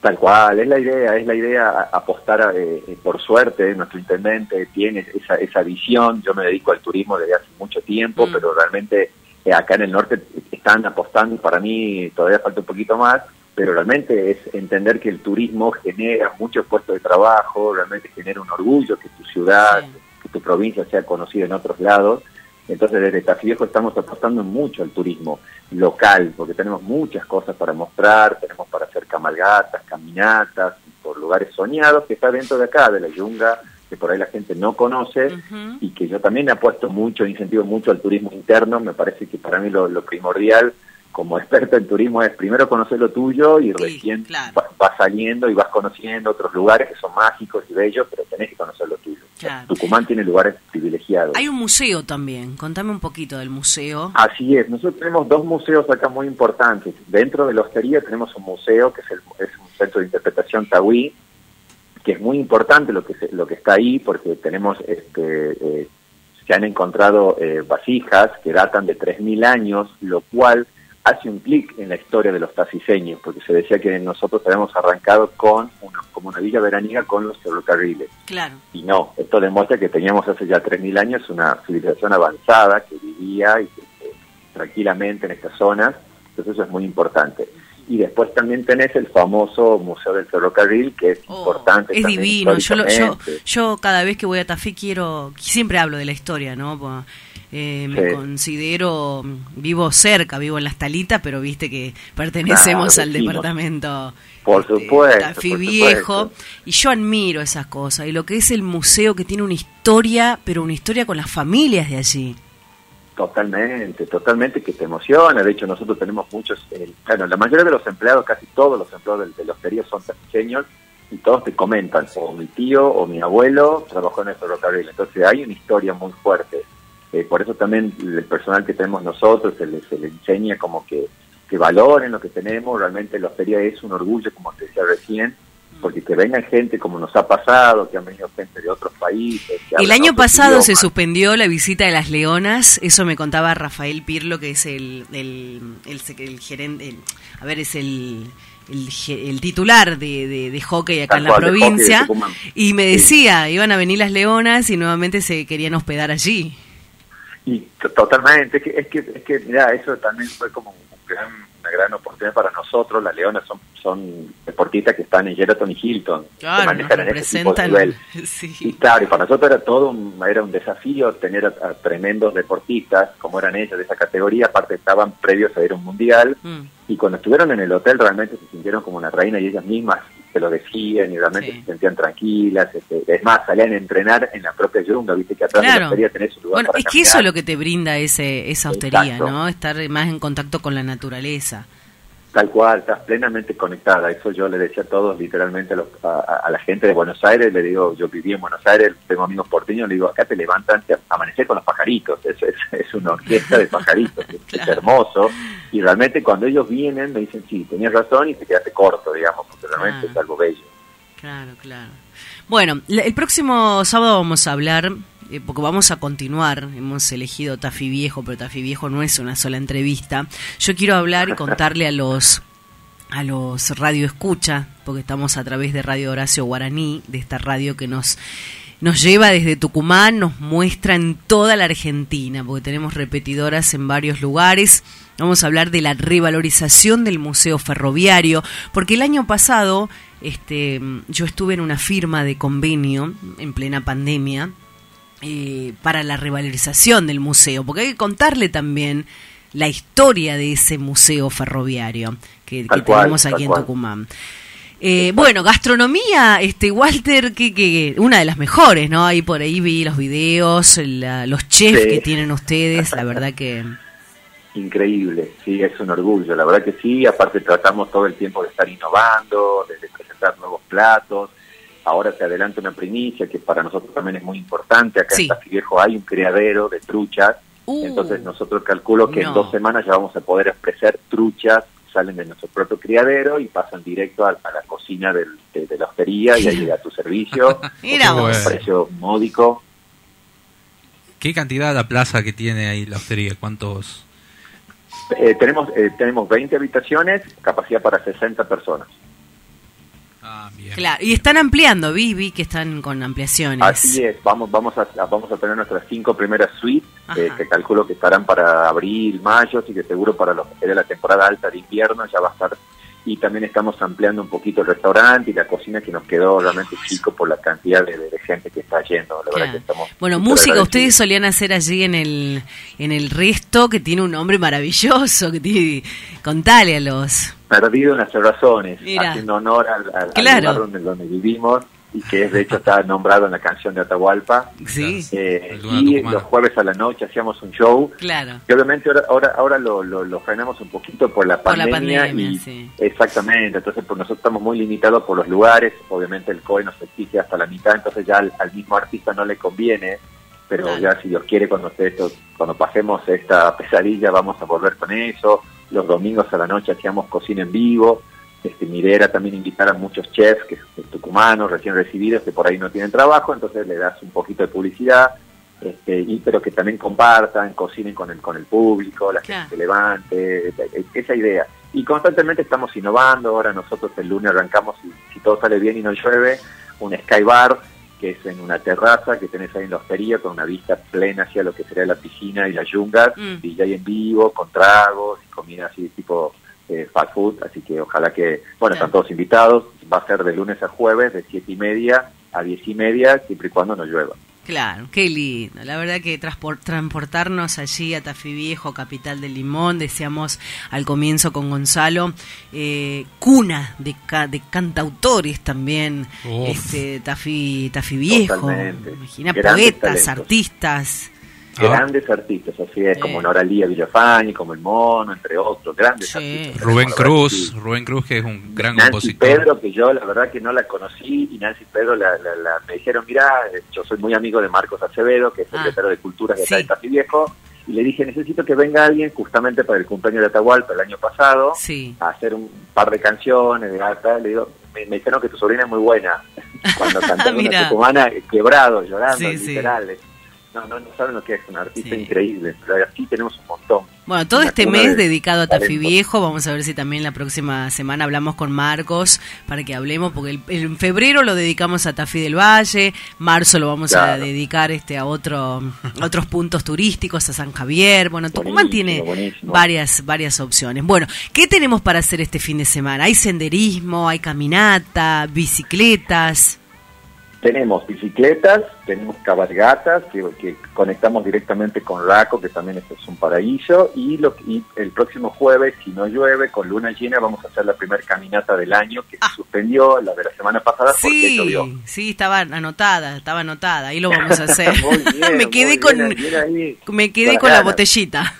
Tal cual, es la idea, es la idea apostar, a, eh, por suerte, nuestro intendente tiene esa, esa visión, yo me dedico al turismo desde hace mucho tiempo, Mm. pero realmente acá en el norte están apostando, para mí todavía falta un poquito más, pero realmente es entender que el turismo genera muchos puestos de trabajo, realmente genera un orgullo que tu ciudad, Sí. que tu provincia sea conocida en otros lados, entonces desde Tafiejo estamos apostando mucho al turismo local, porque tenemos muchas cosas para mostrar, tenemos para hacer camalgatas, caminatas, por lugares soñados que está dentro de acá, de la yunga, que por ahí la gente no conoce y que yo también apuesto mucho, incentivo mucho al turismo interno, me parece que para mí lo, lo primordial como experto en turismo es primero conocer lo tuyo y Sí, recién claro. va- vas saliendo y vas conociendo otros lugares que son mágicos y bellos, pero tenés que conocer lo tuyo. Claro. Tucumán tiene lugares privilegiados. Hay un museo también, contame un poquito del museo. Así es, nosotros tenemos dos museos acá muy importantes. Dentro de la hostería tenemos un museo que es, el, es un centro de interpretación Tawí, que es muy importante lo que se- lo que está ahí porque tenemos este eh, se han encontrado eh, vasijas que datan de 3000 años, lo cual hace un clic en la historia de los taciseños, porque se decía que nosotros habíamos arrancado con una, como una villa veraniega con los ferrocarriles. Claro. Y no, esto demuestra que teníamos hace ya 3.000 años una civilización avanzada que vivía y que, eh, tranquilamente en estas zonas, entonces eso es muy importante. Y después también tenés el famoso Museo del Ferrocarril, que es Oh, importante. Es divino. Yo, lo- yo, yo cada vez que voy a Tafí quiero, siempre hablo de la historia, ¿no? Eh, me Sí. considero, vivo cerca, vivo en Las Talitas, pero viste que pertenecemos Claro, al departamento Por este, supuesto, Tafí por Viejo. supuesto. Y yo admiro esas cosas. Y lo que es el museo que tiene una historia, pero una historia con las familias de allí. Totalmente, totalmente que te emociona. De hecho, nosotros tenemos muchos, eh, bueno, la mayoría de los empleados, casi todos los empleados de, la hostería son taciseños y todos te comentan, o mi tío o mi abuelo trabajó en el ferrocarril. Entonces hay una historia muy fuerte. Eh, por eso también el personal que tenemos nosotros se le enseña como que, que valoren lo que tenemos. Realmente la hostería es un orgullo, como te decía recién, porque que vengan gente como nos ha pasado, que han venido gente de otros países. El año pasado se suspendió la visita de las leonas, eso me contaba Rafael Pirlo, que es el, el, el, sec- el gerente, a ver, es el, el, titular de, de, de hockey acá en la cual, provincia, y me Sí. decía, iban a venir las leonas y nuevamente se querían hospedar allí. Y to- totalmente, es que, es que, es que mira, eso también fue como un gran- una gran oportunidad para nosotros. Las Leonas son, son deportistas que están en Sheraton y Hilton, que Claro, nos manejan en ese tipo de nivel. (laughs) Y claro, y para nosotros era todo un, era un desafío tener a, a tremendos deportistas, como eran ellos de esa categoría, aparte estaban previos a ir a un mundial, Mm. y cuando estuvieron en el hotel realmente se sintieron como una reina y ellas mismas se lo decían y realmente Sí. se sentían tranquilas, este, es más, salían a entrenar en la propia yunga, viste que atrás de Claro. la hostería tenés un lugar Bueno, para es que eso es lo que te brinda ese, esa hostería, Exacto. ¿no? Estar más en contacto con la naturaleza. Tal cual, estás plenamente conectada. Eso yo le decía a todos, literalmente, a, los- a- a la gente de Buenos Aires. Le digo, yo viví en Buenos Aires, tengo amigos porteños, le digo, acá te levantan, te amaneces con los pajaritos. Es, es, es una orquesta de pajaritos, es, (laughs) hermoso. Y realmente cuando ellos vienen, me dicen, sí, tenías razón y te quedaste corto, digamos, porque realmente Ah. es algo bello. Claro, claro. Bueno, el próximo sábado vamos a hablar, eh, porque vamos a continuar, hemos elegido Tafi Viejo, pero Tafi Viejo no es una sola entrevista. Yo quiero hablar y contarle a los a los radio escucha, porque estamos a través de Radio Horacio Guaraní, de esta radio que nos nos lleva desde Tucumán, nos muestra en toda la Argentina, porque tenemos repetidoras en varios lugares. Vamos a hablar de la revalorización del Museo Ferroviario, porque el año pasado este, yo estuve en una firma de convenio en plena pandemia eh, para la revalorización del museo, porque hay que contarle también la historia de ese museo ferroviario que, que Tal cual, tenemos aquí en cual. Tucumán. Eh, bueno, gastronomía, este Walter, que, que una de las mejores, ¿no? Ahí por ahí vi los videos, la- los chefs Sí. que tienen ustedes, la verdad que Increíble, sí, es un orgullo, la verdad que sí, aparte tratamos todo el tiempo de estar innovando, de presentar nuevos platos, ahora se adelanta una primicia que para nosotros también es muy importante, acá Sí. en Tafí Viejo hay un criadero de truchas, Uh, entonces nosotros calculo que no. en dos semanas ya vamos a poder ofrecer truchas, salen de nuestro propio criadero y pasan directo a, a la cocina del- de, de la hostería y ahí llega a tu servicio, (laughs) Mira con vos. un precio módico, ¿Qué cantidad la plaza que tiene ahí la hostería? ¿Cuántos? Eh, tenemos, eh, tenemos 20 habitaciones, capacidad para 60 personas. Ah, bien. claro, y están ampliando, vi, vi que están con ampliaciones. Así es, vamos, vamos, a, vamos a tener nuestras cinco primeras suites, eh, que calculo que estarán para abril, mayo, así que seguro para lo que sería la temporada alta de invierno ya va a estar. Y también estamos ampliando un poquito el restaurante y la cocina que nos quedó realmente chico por la cantidad de, gente que está yendo. La verdad que estamos Bueno, música ustedes solían hacer allí en el en el resto que tiene un nombre maravilloso, que tiene contale a los Perdido en las razones, Mira. haciendo honor al, al- al Claro. lugar donde, donde vivimos y que es, de hecho está nombrado en la canción de Atahualpa. sí, Eh, y los jueves a la noche hacíamos un show. Claro. que obviamente ahora ahora, ahora lo, lo, lo frenamos un poquito por la Por la pandemia, pandemia, y sí. exactamente. Entonces pues nosotros estamos muy limitados por los lugares. Obviamente el COE nos exige hasta la mitad. Entonces ya al, al mismo artista no le conviene. Pero Claro. ya si Dios quiere cuando esté esto, cuando pasemos esta pesadilla vamos a volver con eso. Los domingos a la noche hacíamos cocina en vivo este, mi idea era también invitar a muchos chefs que, que tucumanos recién recibidos que por ahí no tienen trabajo entonces le das un poquito de publicidad este, y, pero que también compartan, cocinen con el, con el público, la Claro. gente se levante, e- e- esa idea. Y constantemente estamos innovando, ahora nosotros el lunes arrancamos, y, si todo sale bien y no llueve, un Sky Bar, que es en una terraza que tenés ahí en la hostería con una vista plena hacia lo que sería la piscina y las yungas, Mm. y ya hay en vivo, con tragos, y comida así tipo eh, fast food, así que ojalá que, bueno, están todos invitados, va a ser de lunes a jueves, de siete y media a diez y media, siempre y cuando no llueva. Claro, qué lindo. La verdad que transpor- transportarnos allí a Tafí Viejo, capital del Limón, decíamos al comienzo con Gonzalo, eh, cuna de, ca- de cantautores también, Uf. este Tafí, Tafí Viejo, imagina poetas, talentos. artistas. Ah. Grandes artistas, así es, Sí. como Noralía Villafañe, como El Mono, entre otros, grandes Sí. artistas. Rubén Cruz. Rubén Cruz que es un gran Nancy compositor. Pedro, que yo la verdad que no la conocí, y Nancy Pedro la, la- la- me dijeron, mira, yo soy muy amigo de Marcos Acevedo, que es Ah. secretario de Cultura de de Tafí Viejo, y le dije, necesito que venga alguien justamente para el cumpleaños de Atahualpa el año pasado, Sí. a hacer un par de canciones, de acá, le digo, me, me dijeron que tu sobrina es muy buena, (laughs) cuando (laughs) cantó Mira. una tucumana, quebrado, llorando, Sí, sí. literal. No, no, no saben lo que es, un artista Sí. increíble, pero aquí tenemos un montón. Bueno, todo Una este mes de dedicado a Tafí. Viejo, vamos a ver si también la próxima semana hablamos con Marcos para que hablemos, porque el, en febrero lo dedicamos a Tafí del Valle, marzo lo vamos a dedicar este a otro a otros puntos turísticos, a San Javier. Bueno, Tucumán tiene buenísimo. varias varias opciones. Bueno, ¿qué tenemos para hacer este fin de semana? Hay senderismo, hay caminata, bicicletas. Tenemos bicicletas, tenemos cabalgatas que, que conectamos directamente con Raco, que también es, un paraíso, y, lo, y el próximo jueves, si no llueve, con luna llena, vamos a hacer la primera caminata del año que Ah. se suspendió la de la semana pasada porque Sí, llovió. sí, estaba anotada, estaba anotada. Ahí lo (laughs) vamos a hacer. Muy bien, (laughs) Me quedé con bien, me quedé Con la botellita.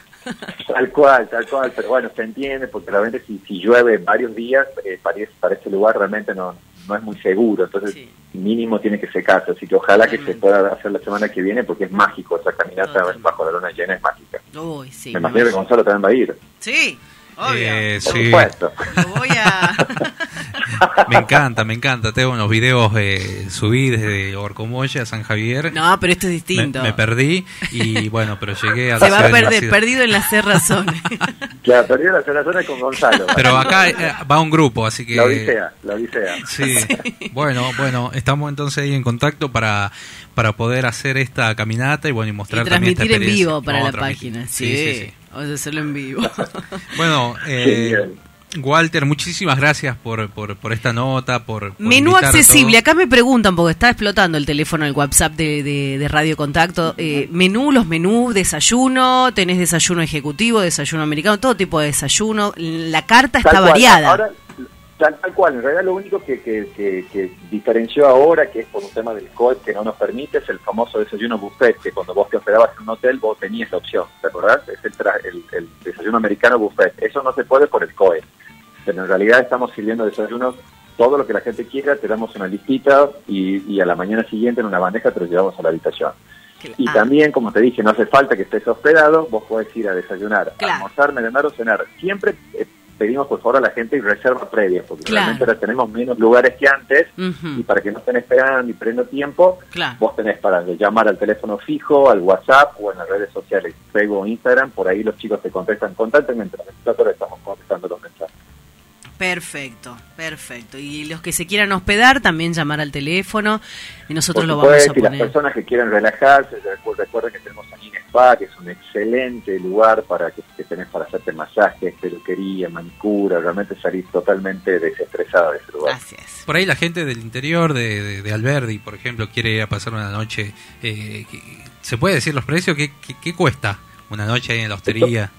Tal cual, tal cual, pero bueno, se entiende porque realmente si, si llueve varios días, eh, para, ese lugar realmente no, no es muy seguro, entonces Sí. mínimo tiene que secarse, así que ojalá que se pueda hacer la semana que viene porque es mágico, esa caminata Totalmente. bajo la luna llena es mágica. Uy, sí. Me imagino que Gonzalo también va a ir, Sí. Eh, por sí, voy a (laughs) me encanta, me encanta. Tengo unos videos eh, subí desde Orcomoya a San Javier. No, pero esto es me, distinto. me perdí y bueno, pero llegué a Se la va a perder, perdido en las cerrazones. (laughs) Claro, perdió la zona con Gonzalo. Pero acá eh, va un grupo, así que La odisea, la odisea. (laughs) Sí. Bueno, bueno, estamos entonces ahí en contacto para para poder hacer esta caminata y bueno y y mostrar también esta transmitir en vivo para la transmitir. página. Sí, Sí, sí, sí. Vamos a hacerlo en vivo. (laughs) Bueno, eh. Walter, muchísimas gracias por, por, por esta nota, por, por Menú accesible. Acá me preguntan, porque está explotando el teléfono, el WhatsApp de, de- de Radio Contacto. Eh, menú, los menús, desayuno, tenés desayuno ejecutivo, desayuno americano, todo tipo de desayuno. La carta está cual. variada. Ahora, tal, tal cual, en realidad lo único que, que, que- que diferenció ahora, que es por un tema del COE que no nos permite, es el famoso desayuno buffet, que cuando vos te hospedabas en un hotel vos tenías la opción, ¿te acordás? Es el, tra- el, el desayuno americano buffet. Eso no se puede por el COE. Pero en realidad estamos sirviendo desayunos, todo lo que la gente quiera, te damos una listita y, y a la mañana siguiente en una bandeja te lo llevamos a la habitación. Y Ah, también, como te dije, no hace falta que estés hospedado, vos podés ir a desayunar, Claro. almorzar, merendar o cenar. Siempre eh, pedimos por favor a la gente y reserva previa, porque Claro. realmente ahora tenemos menos lugares que antes, y para que no estén esperando y perdiendo tiempo, Claro. vos tenés para llamar al teléfono fijo, al WhatsApp o en las redes sociales, Facebook o Instagram, por ahí los chicos te contestan constantemente, nosotros estamos contestando los mensajes. Perfecto, perfecto. Y los que se quieran hospedar, también llamar al teléfono y nosotros Por lo vamos a supuesto, y las poner. personas que quieran relajarse, recu- recuerden que tenemos Anina Spa, que es un excelente lugar para que, que tenés para hacerte masajes, peluquería, manicura, realmente salir totalmente desestresada de ese lugar. Gracias. Por ahí la gente del interior de, de, de Alberdi, por ejemplo, quiere ir a pasar una noche. eh, ¿Se puede decir los precios? ¿Qué, qué, qué cuesta una noche ahí en la hostería?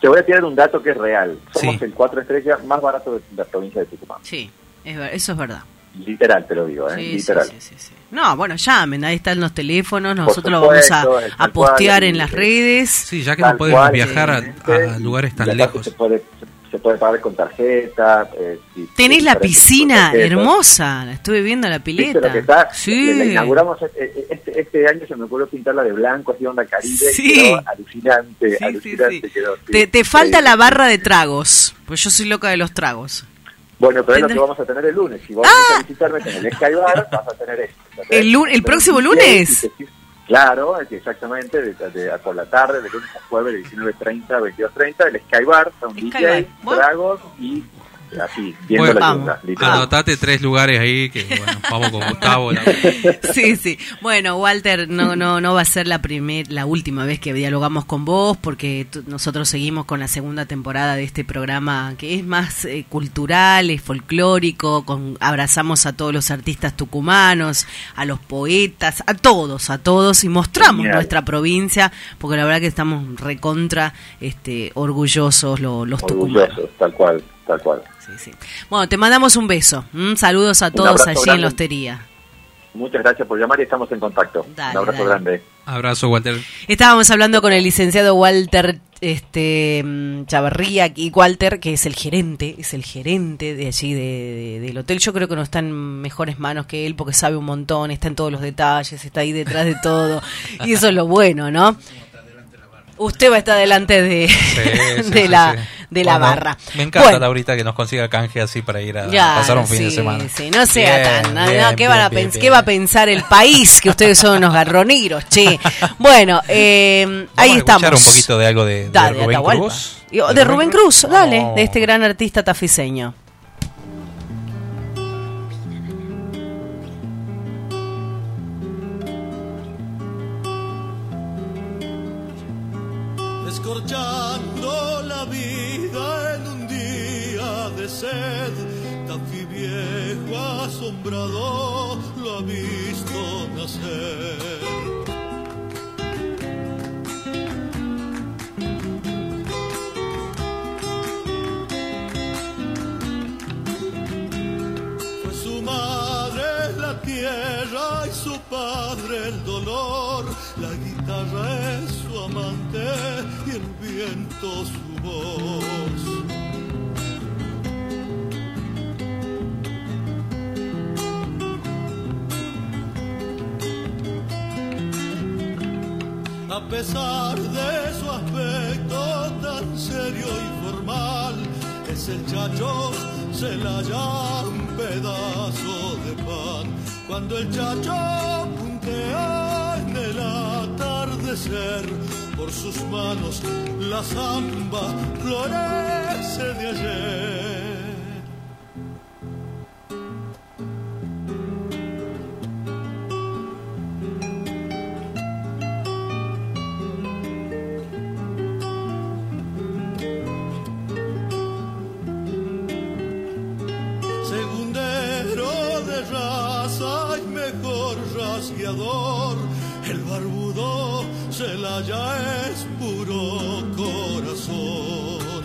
Te voy a tirar un dato que es real. Somos Sí. el cuatro estrellas más barato de la provincia de Tucumán. Sí, es eso es verdad. Literal te lo digo, ¿eh? Sí, Literal. sí, sí, sí. No, bueno, llamen, ahí están los teléfonos, nosotros lo vamos a, postear cual, en las redes. Sí, ya que Tal no podemos cual, viajar a, lugares tan lejos. Se puede, se, se puede pagar con tarjeta. eh, si- Tenés la piscina hermosa, la estuve viendo la ¿Viste lo pileta. que está? Sí. La inauguramos este, este, este año, se me ocurrió pintarla de blanco, así onda caribe, Sí. y quedó alucinante, Sí, alucinante quedó. Te, te falta la barra de tragos, pues yo soy loca de los tragos. Bueno, pero es lo que vamos a tener el lunes. Si vos Ah. venís a visitarme en el Sky Bar, vas a tener esto. ¿El lu- el próximo lunes? Claro, es exactamente, de, de- por la tarde, de lunes a jueves, de 19.30 a 22.30, el Skybar, son Sky DJ, tragos y así, viendo Bueno, la vamos. Anotate tres lugares ahí que bueno, vamos con Gustavo. la- (laughs) Sí, sí. Bueno, Walter, no, no, no va a ser la primer, la última vez que dialogamos con vos, porque nosotros seguimos con la segunda temporada de este programa que es más eh, cultural, es folclórico, con, abrazamos a todos los artistas tucumanos, a los poetas, a todos, a todos, y mostramos Genial. nuestra provincia, porque la verdad que estamos recontra este, orgullosos lo- los tucumanos. Orgullosos, tal cual, tal cual. Sí, sí. Bueno, te mandamos un beso. Saludos a todos allí en la hostería. Muchas gracias por llamar y estamos en contacto. Dale, Un abrazo dale. grande. Abrazo, Walter. Estábamos hablando con el licenciado Walter este mm, Chavarría y Walter, que es el gerente, es el gerente de allí de, de- del hotel. Yo creo que no está en mejores manos que él porque sabe un montón, está en todos los detalles, está ahí detrás de todo. (laughs) y eso es lo bueno, ¿no? Usted va a estar delante de, Sí, (laughs) sí, de sí, la, sí. de la Bueno, barra. Me encanta, Bueno, Laurita, que nos consiga canje así para ir a, ya, pasar un fin de semana. sí, no sea Bien, tan. no, bien, no, ¿qué, bien, van a bien, pens- bien. qué va a pensar el país? Que ustedes son unos garroneros, che. (laughs) Bueno, eh, ahí a estamos. un poquito de algo de, de Dale, Rubén. Cruz. Y- De Rubén Cruz, dale, de este gran artista tafiseño. Asombrado lo ha visto nacer. Fue su madre la tierra y su padre el dolor. La guitarra es su amante y el viento su voz. A pesar de su aspecto tan serio y formal, es el chacho, se la un pedazo de pan. Cuando el chacho puntea en el atardecer, por sus manos la zamba florece de ayer. El barbudo se la ya es puro corazón.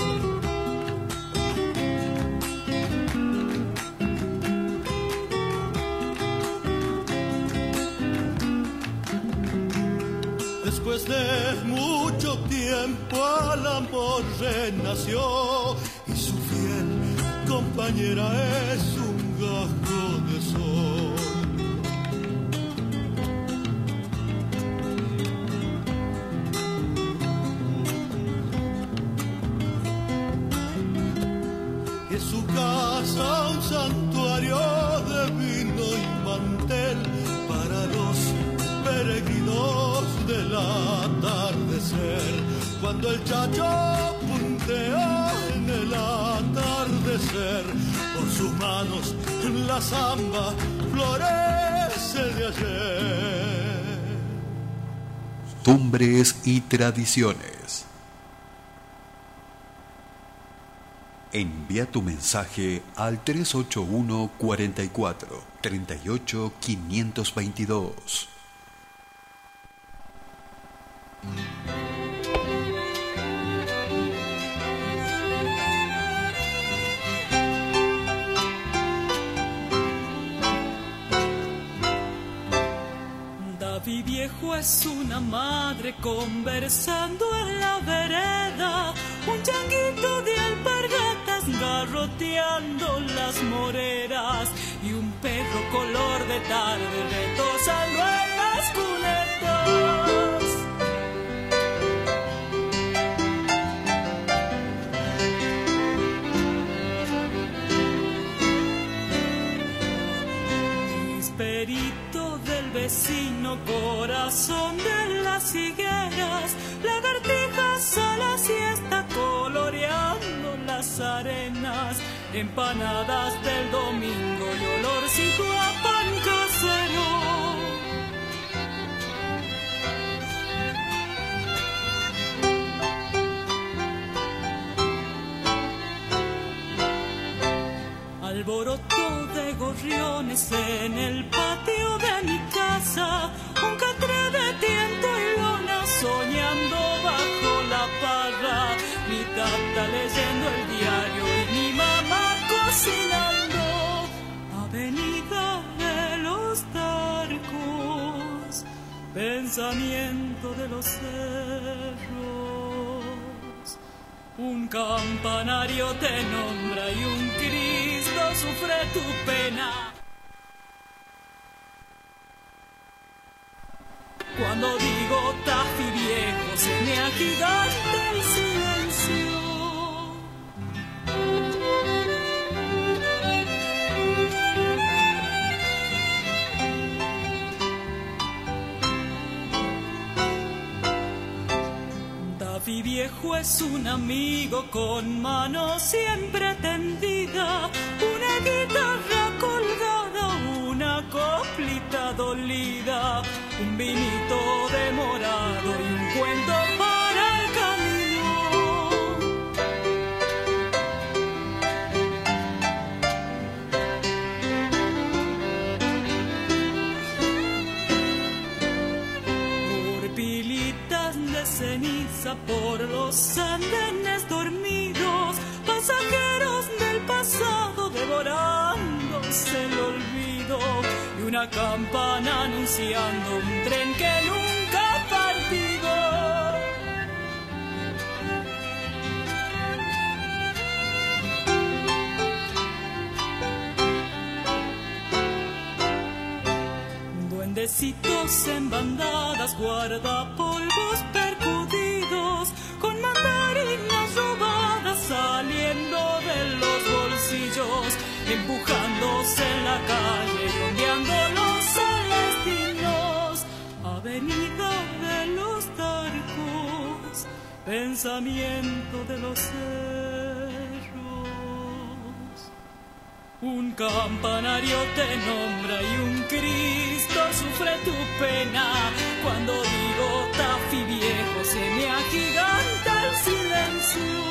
Después de mucho tiempo al amor renació y su fiel compañera es un un santuario de vino y mantel para los peregrinos del atardecer. Cuando el chacho puntea en el atardecer, por sus manos la zamba florece de ayer. Costumbres y tradiciones. Envía tu mensaje al 381 44 38 522. David viejo es una madre conversando en la vereda, las moreras y un perro color de tarde retosando en las cunetas. Esperito del vecino corazón de las higueras, arenas, empanadas del domingo y olorcito a pan casero. alboroto de gorriones en el patio de mi casa, un catre de tiento y lona soñando pensamiento de los cerros. Un campanario te nombra y un Cristo sufre tu pena. Cuando digo tafi viejo se me agiganta Tafi viejo es un amigo con mano siempre tendida, una guitarra colgada, una coplita dolida, un vinito demorado y un cuento por los andenes dormidos, pasajeros del pasado devorándose el olvido y una campana anunciando un tren que nunca ha partido. Duendecitos en bandadas, guardapolvos calle ondeando los celestinos. Avenida de los Tarcos, pensamiento de los cerros. Un campanario te nombra y un Cristo sufre tu pena. Cuando digo tafi viejo se me agiganta el silencio.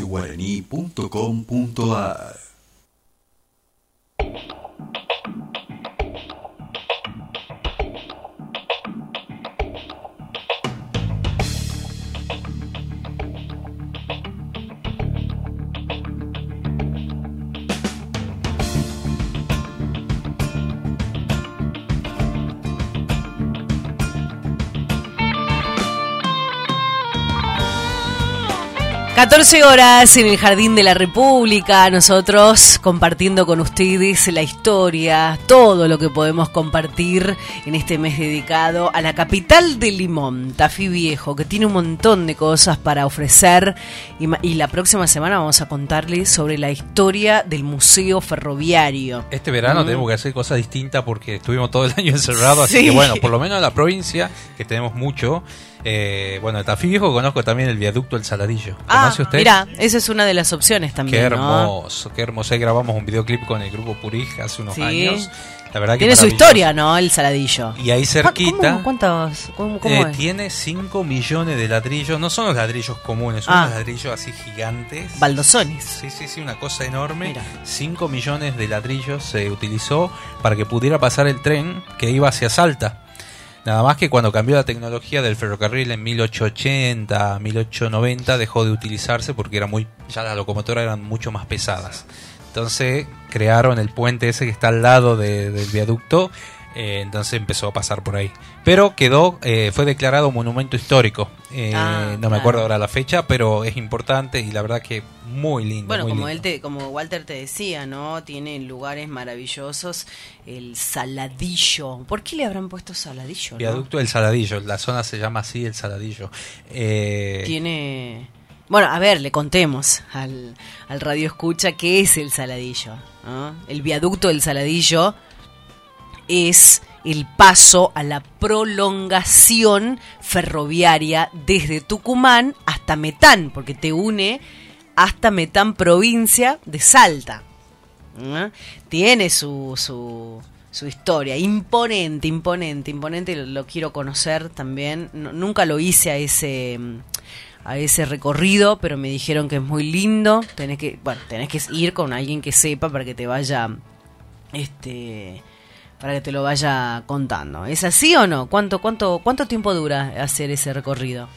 Radio 14 horas en el Jardín de la República, nosotros compartiendo con ustedes la historia, todo lo que podemos compartir en este mes dedicado a la capital de Limón, Tafí Viejo, que tiene un montón de cosas para ofrecer y, la próxima semana vamos a contarles sobre la historia del Museo Ferroviario. Este verano mm. tenemos que hacer cosas distintas porque estuvimos todo el (laughs) año encerrados, así que bueno, por lo menos en la provincia, que tenemos mucho, eh, bueno, Tafí Viejo conozco también el viaducto El Saladillo. Ah, ¿Conoce usted? mira, esa es una de las opciones Qué también, ¿no? hermoso, qué hermoso. Ahí grabamos un videoclip con el grupo Purija hace unos Sí. años. La verdad que Tiene su historia, ¿no? El Saladillo. Y ahí cerquita ¿Cómo, ¿Cuántos? ¿Cómo, cómo eh, es? tiene 5 millones de ladrillos. No son los ladrillos comunes, son Ah. los ladrillos así gigantes. Baldosones. Sí, sí, sí, una cosa enorme. Mira. 5 millones de ladrillos se utilizó para que pudiera pasar el tren que iba hacia Salta. Nada más que cuando cambió la tecnología del ferrocarril en 1880, 1890 dejó de utilizarse porque era muy ya las locomotoras eran mucho más pesadas. Entonces crearon el puente ese que está al lado de- del viaducto, eh, entonces empezó a pasar por ahí. Pero quedó, eh, fue declarado monumento histórico. Eh, Ah, no me claro. acuerdo ahora la fecha, pero es importante y la verdad que muy lindo. Bueno, muy como lindo. él te, como Walter te decía, ¿no? Tiene lugares maravillosos, el Saladillo. ¿Por qué le habrán puesto Saladillo? Viaducto del Saladillo, la zona se llama así el Saladillo. Eh, Tiene. Bueno, a ver, le contemos al, al radio escucha qué es el Saladillo. ¿no? El viaducto del Saladillo es el paso a la prolongación ferroviaria desde Tucumán hasta Metán, porque te une hasta Metán, provincia de Salta. Tiene su, su, historia, imponente, imponente, imponente, lo, quiero conocer también. Nunca lo hice a ese a ese recorrido, pero me dijeron que es muy lindo. Tenés que, bueno, tenés que ir con alguien que sepa para que te vaya este para que te lo vaya contando. ¿Es así o no? ¿Cuánto cuánto cuánto tiempo dura hacer ese recorrido?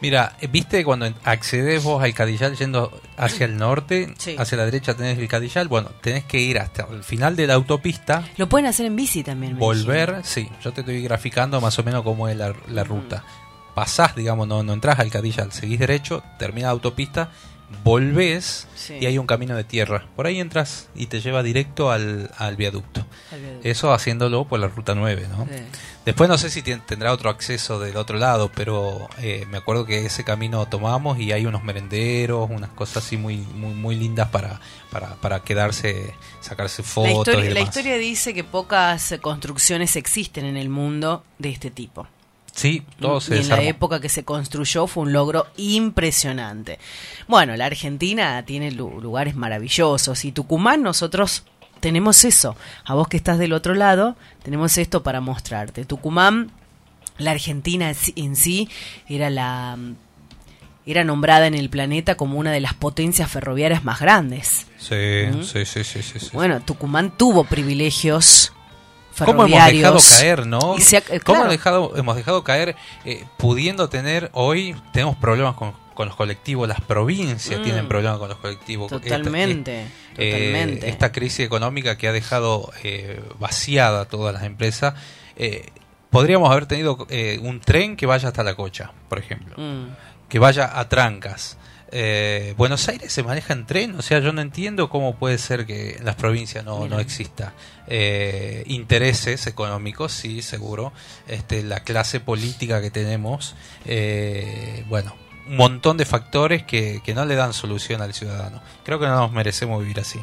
Mira, ¿viste cuando accedes vos al Cadillal yendo hacia el norte? Sí. Hacia la derecha tenés el Cadillal. Bueno, tenés que ir hasta el final de la autopista, Lo pueden hacer en bici también. volver. Sí, yo te estoy graficando más o menos cómo es la, la ruta. Pasás, digamos, no, no entras al Cadillal, seguís derecho, termina la autopista, volvés Sí. y hay un camino de tierra. Por ahí entras y te lleva directo al, al viaducto. Eso haciéndolo por la ruta 9, ¿no? Sí. Después no sé si tendrá otro acceso del otro lado, pero eh, me acuerdo que ese camino tomamos y hay unos merenderos, unas cosas así muy muy, muy lindas para, para, para quedarse, sacarse La fotos historia, y la historia dice que pocas construcciones existen en el mundo de este tipo. Sí, todo se y en la época que se construyó fue un logro impresionante. Bueno, la Argentina tiene lu- lugares maravillosos y Tucumán nosotros tenemos eso. A vos que estás del otro lado, tenemos esto para mostrarte. Tucumán, la Argentina en sí- era la era nombrada en el planeta como una de las potencias ferroviarias más grandes. Sí, ¿Mm? sí, sí, sí, sí, sí. Bueno, Tucumán tuvo privilegios ¿Cómo hemos dejado caer, no? Se eh, ¿Cómo hemos dejado, hemos dejado caer, eh, pudiendo tener, hoy tenemos problemas con, con los colectivos, las provincias Mm. tienen problemas con los colectivos. Esta- Totalmente, eh, totalmente. esta crisis económica que ha dejado eh, vaciada todas las empresas. podríamos haber tenido eh, un tren que vaya hasta la cocha, por ejemplo Mm. que vaya a Trancas. Eh, Buenos Aires se maneja en tren, o sea, yo no entiendo cómo puede ser que en las provincias no, Mira. no exista eh, intereses económicos, sí, seguro. Este, la clase política que tenemos, eh, bueno, un montón de factores que, que no le dan solución al ciudadano. Creo que no nos merecemos vivir así.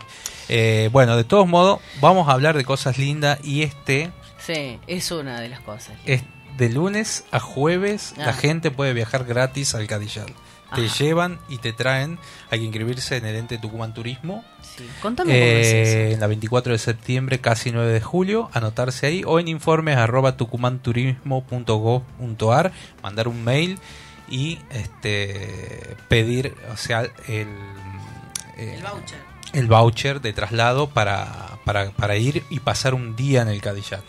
Bueno, de todos modos, vamos a hablar de cosas lindas y este Sí, es una de las cosas. es de lunes a jueves Ah. la gente puede viajar gratis al Cadillal. Te Ajá. llevan y te traen. Hay que inscribirse en el ente Tucumán Turismo. Sí. Contame eh, en la 24 de septiembre, casi 9 de julio. Anotarse ahí o en informes arroba tucumanturismo.gov.ar. Mandar un mail y este pedir, o sea, el, eh, El voucher. el voucher de traslado para, para, para ir y pasar un día en el Cadillal.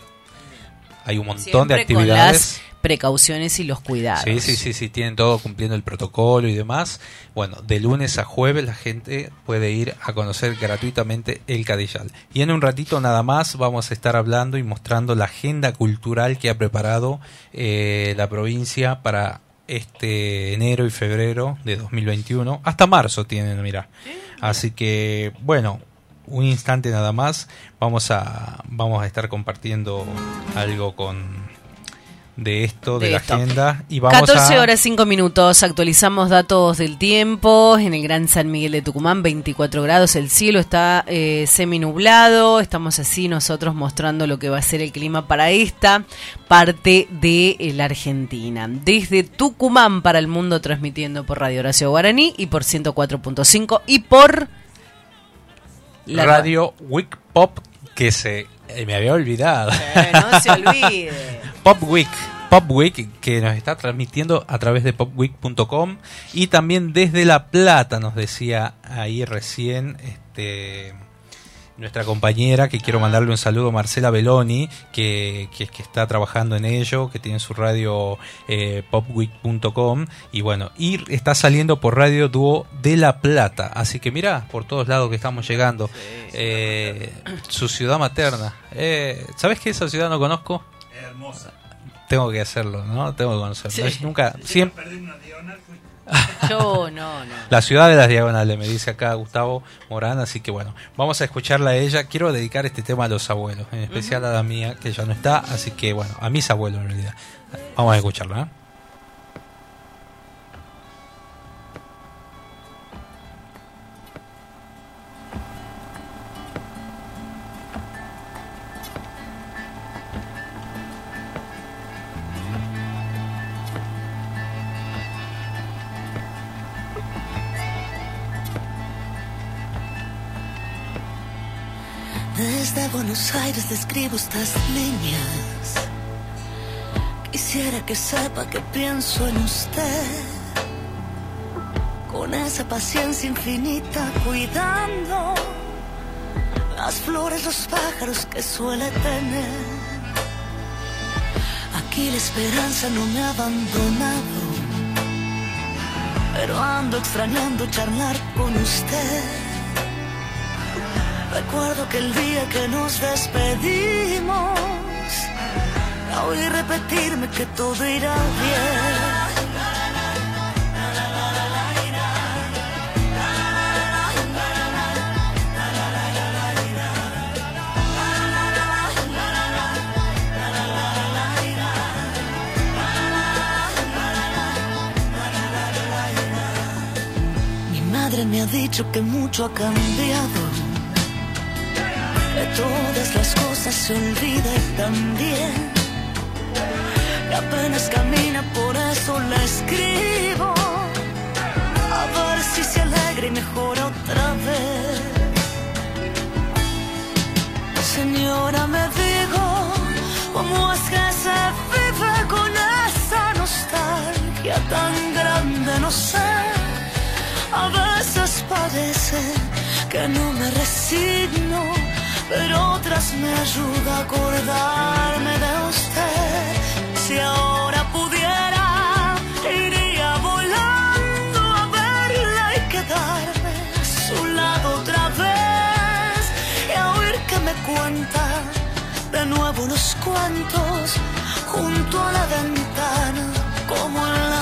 Hay un montón Siempre de actividades. Con las precauciones y los cuidados. Sí, sí, sí, sí, tienen todo cumpliendo el protocolo y demás. Bueno, de lunes a jueves la gente puede ir a conocer gratuitamente el Cadillal. Y en un ratito nada más vamos a estar hablando y mostrando la agenda cultural que ha preparado eh, la provincia para este enero y febrero de 2021. Hasta marzo tienen, mira. Así que, bueno, un instante nada más. Vamos a, vamos a estar compartiendo algo con de esto, de, De la esto. agenda. Y vamos 14 a, horas 5 minutos, actualizamos datos del tiempo, en el Gran San Miguel de Tucumán 24 grados, el cielo está eh, seminublado, estamos así nosotros mostrando lo que va a ser el clima para esta parte de eh, la Argentina. Desde Tucumán para el mundo transmitiendo por Radio Horacio Guaraní y por 104.5 y por... la- Radio Week Pop que se eh, me había olvidado. Eh, no se (laughs) olvide. Pop Week. Pop Week que nos está transmitiendo a través de popweek.com y también desde La Plata nos decía ahí recién este nuestra compañera que quiero mandarle un saludo Marcela Beloni que, que, que está trabajando en ello que tiene su radio eh, popweek.com y bueno y está saliendo por radio dúo de La Plata así que mira por todos lados que estamos llegando Eh, su ciudad materna eh, ¿sabes qué esa ciudad no conozco? Hermosa. tengo que hacerlo, ¿no? Tengo que conocerlo. Sí. Nunca, siempre. Perdí una diagonal, fui. (laughs) Yo no, no. La ciudad de las diagonales, me dice acá Gustavo Morán, así que bueno, vamos a escucharla a ella. Quiero dedicar este tema a los abuelos, en especial a la mía, que ya no está, así que bueno, a mis abuelos en realidad. Vamos a escucharla, ¿eh? Desde Buenos Aires describo estas líneas. Quisiera que sepa que pienso en usted. Con esa paciencia infinita cuidando las flores, los pájaros que suele tener. Aquí la esperanza no me ha abandonado. Pero ando extrañando charlar con usted. Recuerdo que el día que nos despedimos, la oí repetirme que todo irá bien. Mi madre me ha dicho que mucho ha cambiado. De todas las cosas se olvida y también apenas camina, por eso la escribo. A ver si se alegra y mejora otra vez. Señora, me digo, ¿cómo es que se vive con esa nostalgia tan grande? No sé. A veces parece que no me resigno, pero otras me ayuda a acordarme de usted. Si ahora pudiera, iría volando a verla y quedarme a su lado otra vez y a oír que me cuenta de nuevo los cuentos junto a la ventana como en la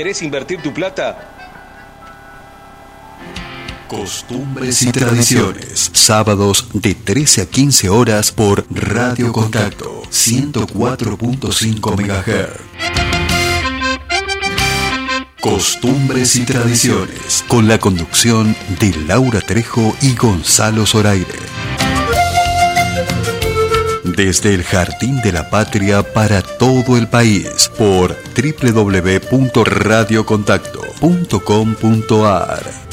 ¿Querés invertir tu plata? Costumbres y tradiciones. Sábados de 13 a 15 horas por Radio Contacto 104.5 MHz. Costumbres y tradiciones. Con la conducción de Laura Trejo y Gonzalo Zoraire desde el Jardín de la Patria para todo el país por www.radiocontacto.com.ar.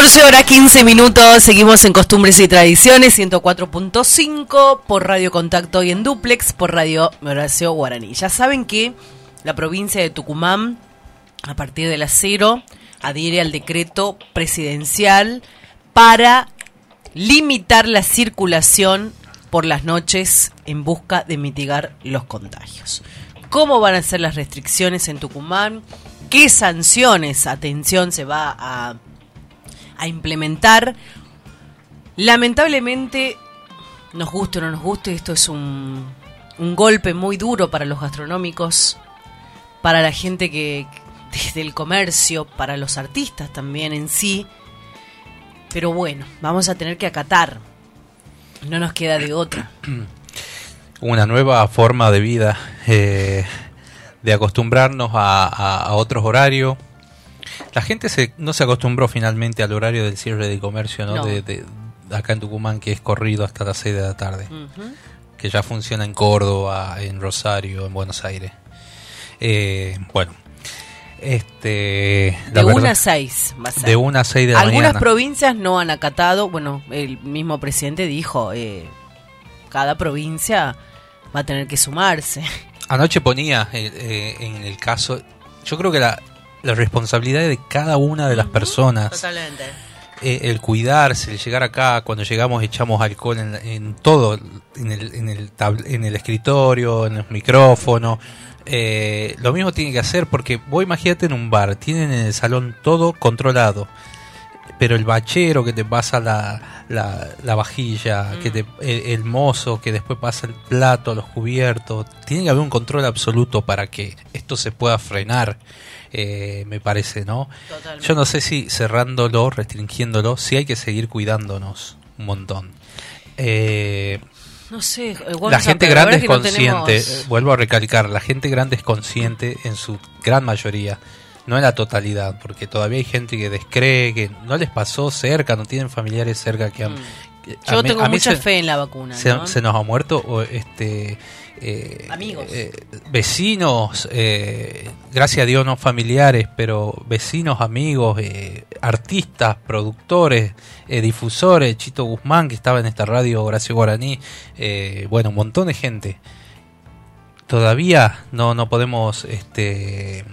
14 horas 15 minutos, seguimos en Costumbres y Tradiciones, 104.5 por Radio Contacto y en Duplex por Radio Horacio Guaraní. Ya saben que la provincia de Tucumán, a partir de las cero, adhiere al decreto presidencial para limitar la circulación por las noches en busca de mitigar los contagios. ¿Cómo van a ser las restricciones en Tucumán? ¿Qué sanciones, atención, se va a, a implementar? Lamentablemente, nos guste o no nos guste, esto es un, un golpe muy duro para los gastronómicos, para la gente que desde (laughs) el comercio, para los artistas también en sí. Pero bueno, vamos a tener que acatar. No nos queda de otra. (clears throat) Una nueva forma de vida, eh, de acostumbrarnos a, a- a otros horarios. La gente se, no se acostumbró finalmente al horario del cierre de comercio, ¿no? No. De, de- acá en Tucumán, que es corrido hasta las 6 de la tarde. Que ya funciona en Córdoba, en Rosario, en Buenos Aires. Eh, bueno, este, De verdad- 1 a 6 va a ser. de 1 a 6 de la Algunas mañana. provincias no han acatado, bueno, el mismo presidente dijo, eh, cada provincia va a tener que sumarse. Anoche ponía eh, eh, en el caso, yo creo que la, la responsabilidad de cada una de las personas, Totalmente. eh, el cuidarse, el llegar acá, cuando llegamos echamos alcohol en, en todo, en el, en, el tab- en el escritorio, en los micrófonos. Eh, lo mismo tiene que hacer porque vos imagínate en un bar, tienen en el salón todo controlado. Pero el bachero que te pasa la, la, la vajilla, que te, el, el mozo que después pasa el plato, los cubiertos, tiene que haber un control absoluto para que esto se pueda frenar, eh, me parece, ¿no? Totalmente. Yo no sé si cerrándolo, restringiéndolo, si hay que seguir cuidándonos un montón. Eh, No sé, la gente grande es no consciente, tenemos- eh, vuelvo a recalcar, la gente grande es consciente en su gran mayoría, no en la totalidad, porque todavía hay gente que descree, que no les pasó cerca, no tienen familiares cerca que han... Mm. Yo tengo a mí mucha se- fe en la vacuna. se, ¿no? se nos ha muerto o, este eh, Amigos. eh, vecinos eh, gracias a Dios no familiares pero vecinos amigos artistas productores difusores Chito Guzmán que estaba en esta radio Horacio Guaraní bueno un montón de gente todavía no no podemos este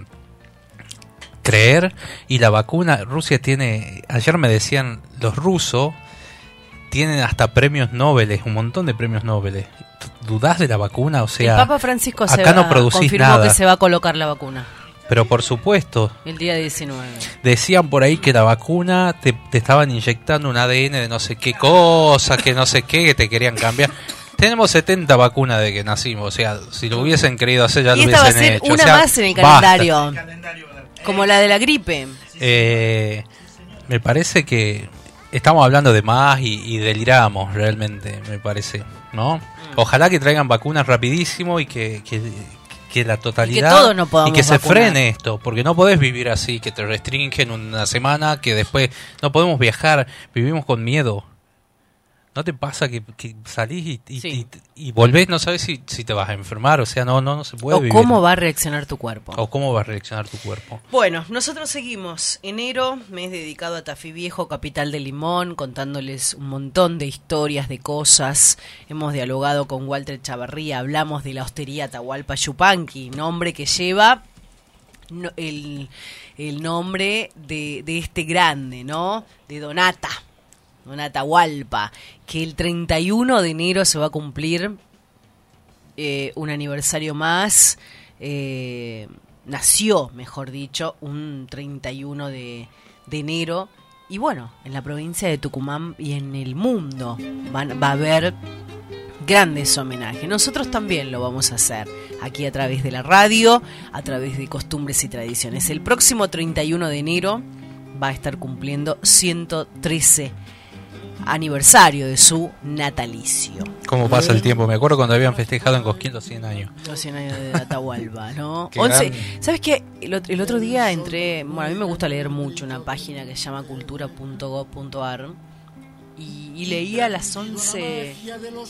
creer y la vacuna Rusia tiene ayer me decían los rusos tienen hasta premios Nobel, un montón de premios Nobel. ¿Dudás de la vacuna? O sea, el Papa Francisco se acá no va- producís confirmó nada. que se va a colocar la vacuna Pero por supuesto, el día 19. decían por ahí que la vacuna te, te estaban inyectando un ADN de no sé qué cosa, que no sé qué, que te querían cambiar. Tenemos 70 vacunas de que nacimos, o sea, si lo hubiesen querido hacer ya y lo esta va a hubiesen ser hecho. o una sea, más en el basta. calendario. Como la de la gripe. Eh, me parece que estamos hablando de más y, y deliramos realmente, me parece, ¿no? Mm. Ojalá que traigan vacunas rapidísimo y que, que, que la totalidad todos nos podamos y que se vacunar. frene esto, porque no podés vivir así, que te restringen una semana, que después no podemos viajar, vivimos con miedo. ¿No te pasa que, que salís y, y, y- y volvés, no sabes si, si te vas a enfermar? O sea, no, no, no se puede O vivir. cómo va a reaccionar tu cuerpo. o cómo va a reaccionar tu cuerpo. Bueno, nosotros seguimos. Enero, mes dedicado a Tafí Viejo, capital de Limón, contándoles un montón de historias, de cosas. Hemos dialogado con Walter Chavarría, hablamos de la hostería Atahualpa Yupanqui, nombre que lleva el, el nombre de, de este grande, ¿no? De Donata, Donata Hualpa, que el 31 de enero se va a cumplir eh, un aniversario más. eh, nació, mejor dicho, un 31 de, de enero. Y bueno, en la provincia de Tucumán y en el mundo van- va a haber grandes homenajes. Nosotros también lo vamos a hacer aquí a través de la radio, a través de costumbres y tradiciones. El próximo 31 de enero va a estar cumpliendo 113 aniversario de su natalicio. ¿Cómo pasa el tiempo? Me acuerdo cuando habían festejado en Cosquín los 100 años. Los 100 años de Atahualpa, ¿no? (laughs) Qué 11 grande. ¿Sabes qué? El, ot- el otro día entré, bueno, a mí me gusta leer mucho una página que se llama cultura.gov.ar y, y leía las 11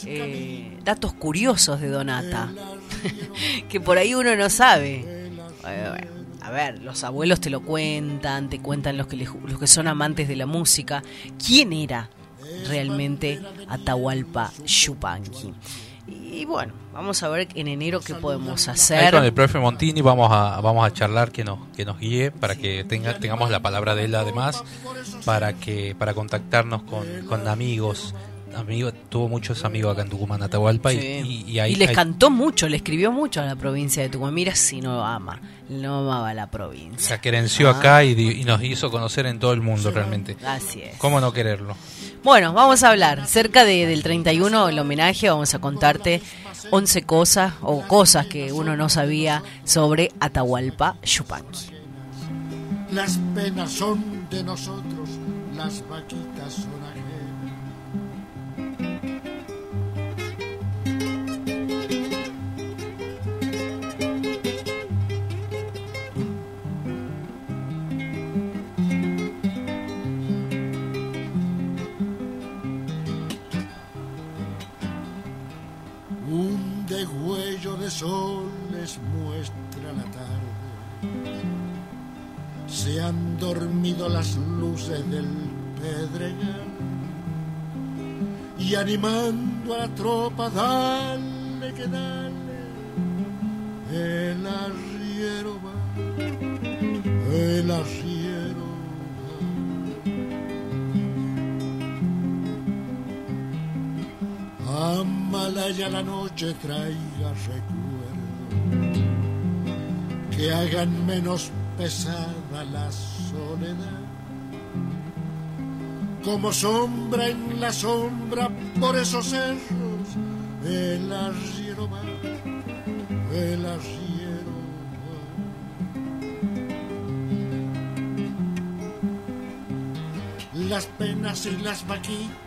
eh, datos curiosos de Donata, (laughs) que por ahí uno no sabe. Eh, bueno, a ver, los abuelos te lo cuentan, te cuentan los que, los que son amantes de la música. ¿Quién era realmente Atahualpa Yupanqui? Y bueno, vamos a ver en enero qué podemos hacer. Ahí con el profe Montini vamos a, vamos a charlar que nos, que nos guíe para que tenga, tengamos la palabra de él además, para que para contactarnos con, con amigos amigo, tuvo muchos amigos acá en Tucumán, Atahualpa, y, y, ahí, y les cantó mucho, le escribió mucho a la provincia de Tucumán. Mira si no ama, no amaba la provincia. Se querenció ah. acá y, nos hizo conocer en todo el mundo realmente. Así es. ¿Cómo no quererlo? Bueno, vamos a hablar cerca de, del 31, el homenaje, vamos a contarte 11 cosas o cosas que uno no sabía sobre Atahualpa Yupanqui. Las penas son de nosotros, las vaquitas son sol les muestra la tarde. Se han dormido las luces del pedregal y animando a la tropa, dale que dale, el arriero va, el arriero va. Amalaya la noche traiga recuerdos que hagan menos pesada la soledad. Como sombra en la sombra por esos cerros, el arriero va, el arriero va. Las penas y las vaquitas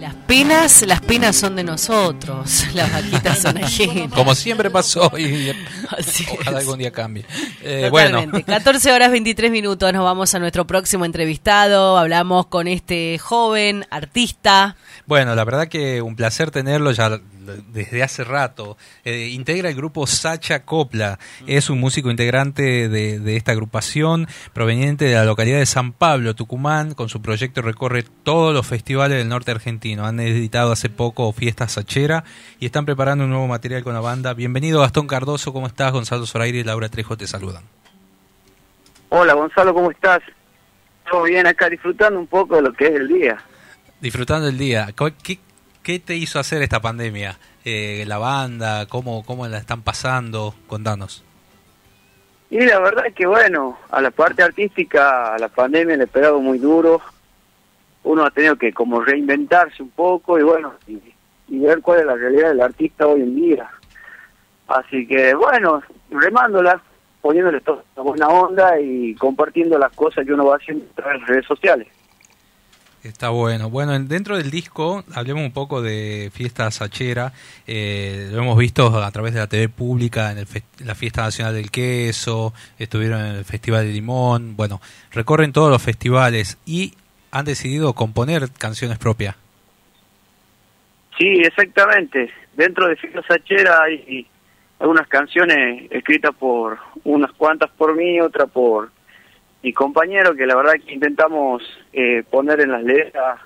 Las penas, las penas son de nosotros, (laughs) las vaquitas son ajenas. Como siempre pasó y ojalá algún día cambie. Eh, bueno. 14 horas 23 minutos, nos vamos a nuestro próximo entrevistado, hablamos con este joven artista. Bueno, la verdad que un placer tenerlo, ya desde hace rato. Eh, integra el grupo Sacha Copla. Es un músico integrante de, esta agrupación proveniente de la localidad de San Pablo, Tucumán. Con su proyecto recorre todos los festivales del norte argentino. Han editado hace poco Fiesta Sachera y están preparando un nuevo material con la banda. Bienvenido Gastón Cardoso, ¿cómo estás? Gonzalo Zoraire y Laura Trejo te saludan. Hola Gonzalo, ¿cómo estás? Todo bien acá disfrutando un poco de lo que es el día. Disfrutando el día. ¿Qué, ¿Qué te hizo hacer esta pandemia? Eh, ¿La banda? ¿Cómo, ¿Cómo la están pasando? Contanos. Y la verdad es que bueno, a la parte artística, a la pandemia le ha pegado muy duro. Uno ha tenido que como reinventarse un poco y bueno, y, ver cuál es la realidad del artista hoy en día. Así que bueno, remándola, poniéndole toda buena onda y compartiendo las cosas que uno va haciendo en las redes sociales. Está bueno. Bueno, dentro del disco hablemos un poco de Fiesta Sachera. Eh, lo hemos visto a través de la TV pública en la Fiesta Nacional del Queso, estuvieron en el Festival de Limón. Bueno, recorren todos los festivales y han decidido componer canciones propias. Sí, exactamente. Dentro de Fiesta Sachera hay algunas canciones escritas por unas cuantas por mí, otra por y compañero, que la verdad que intentamos eh, poner en las letras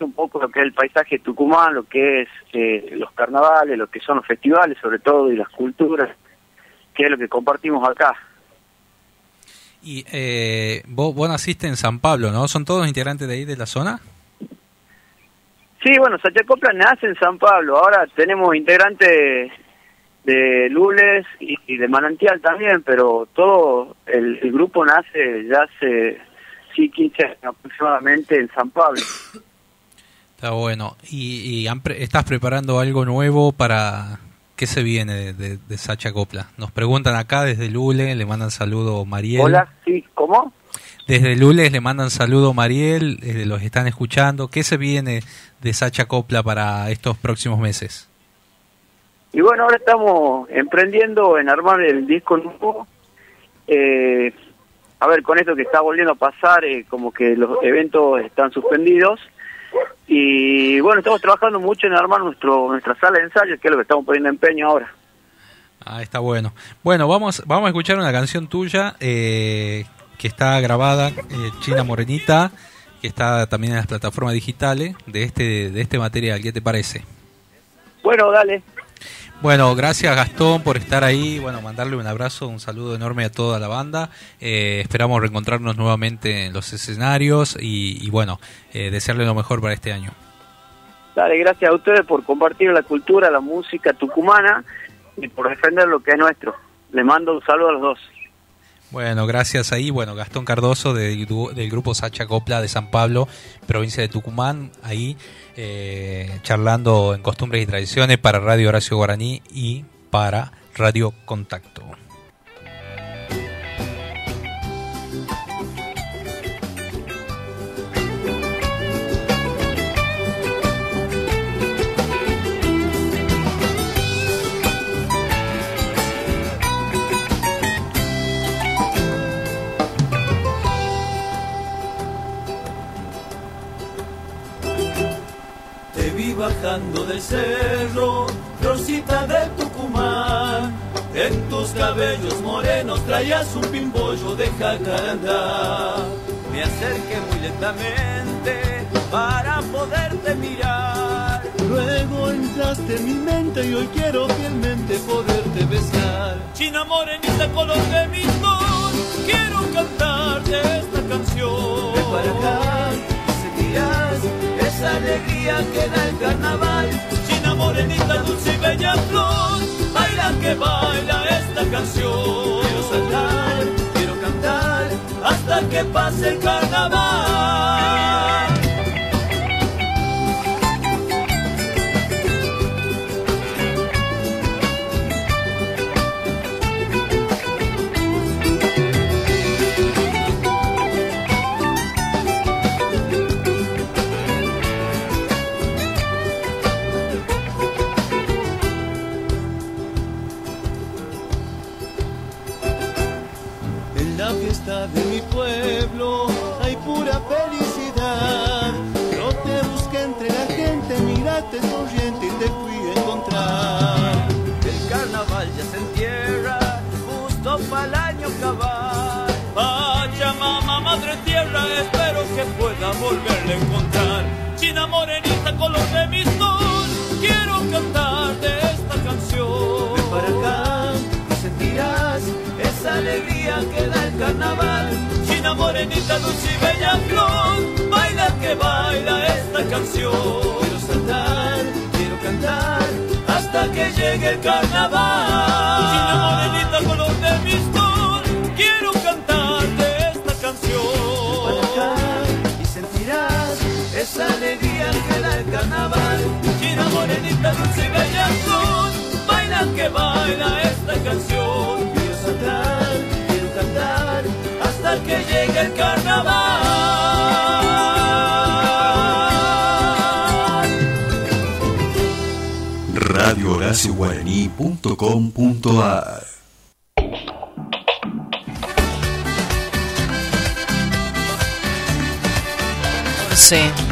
un poco lo que es el paisaje Tucumán, lo que es eh, los carnavales, lo que son los festivales sobre todo y las culturas, que es lo que compartimos acá. Y eh, vos, vos naciste en San Pablo, ¿no? ¿Son todos integrantes de ahí, de la zona? Sí, bueno, Sachacopla nace en San Pablo. Ahora tenemos integrantes de Lules y, de Manantial también, pero todo el, grupo nace ya hace sí 15 años aproximadamente en San Pablo. Está bueno. ¿Y, estás preparando algo nuevo para qué se viene de, de, Sacha Copla? Nos preguntan acá desde Lules, le mandan saludo Mariel. Hola, sí, ¿cómo? Desde Lules le mandan saludo Mariel, eh, los están escuchando. ¿Qué se viene de Sacha Copla para estos próximos meses? Y bueno, ahora estamos emprendiendo en armar el disco nuevo. Eh, a ver, con esto que está volviendo a pasar, eh, como que los eventos están suspendidos. Y bueno, estamos trabajando mucho en armar nuestro nuestra sala de ensayo, que es lo que estamos poniendo empeño ahora. Ah, está bueno. Bueno, vamos, vamos a escuchar una canción tuya eh, que está grabada, eh, China Morenita, que está también en las plataformas digitales de este, de este material. ¿Qué te parece? Bueno, dale. Bueno, gracias Gastón por estar ahí. Bueno, mandarle un abrazo, un saludo enorme a toda la banda. Eh, esperamos reencontrarnos nuevamente en los escenarios y, bueno, eh, desearle lo mejor para este año. Dale, gracias a ustedes por compartir la cultura, la música tucumana y por defender lo que es nuestro. Le mando un saludo a los dos. Bueno, gracias ahí. Bueno, Gastón Cardoso del, gru- del grupo Sacha Copla de San Pablo, provincia de Tucumán, ahí eh, charlando en costumbres y tradiciones para Radio Horacio Guaraní y para Radio Contacto. Bajando del cerro, florcita de Tucumán. En tus cabellos morenos traías un pimpollo de jacarandá. Me acerqué muy lentamente para poderte mirar. Luego entraste en mi mente y hoy quiero fielmente poderte besar. China morenita, color de mi sol, quiero cantarte esta canción. Esa alegría que da el carnaval. China morenita, dulce y bella flor, baila que baila esta canción. Quiero saltar, quiero cantar, hasta que pase el carnaval. China morenita, dulce y bella flor, baila que baila esta canción. Quiero saltar, quiero cantar, hasta que llegue el carnaval. China morenita, color de mi sol, quiero cantarte esta canción. Y sentirás esa alegría que da el carnaval. China morenita, dulce y bella flor, baila que baila esta canción. Quiero saltar, hasta que llegue el carnaval. Radio Horacio Guaraní.com.ar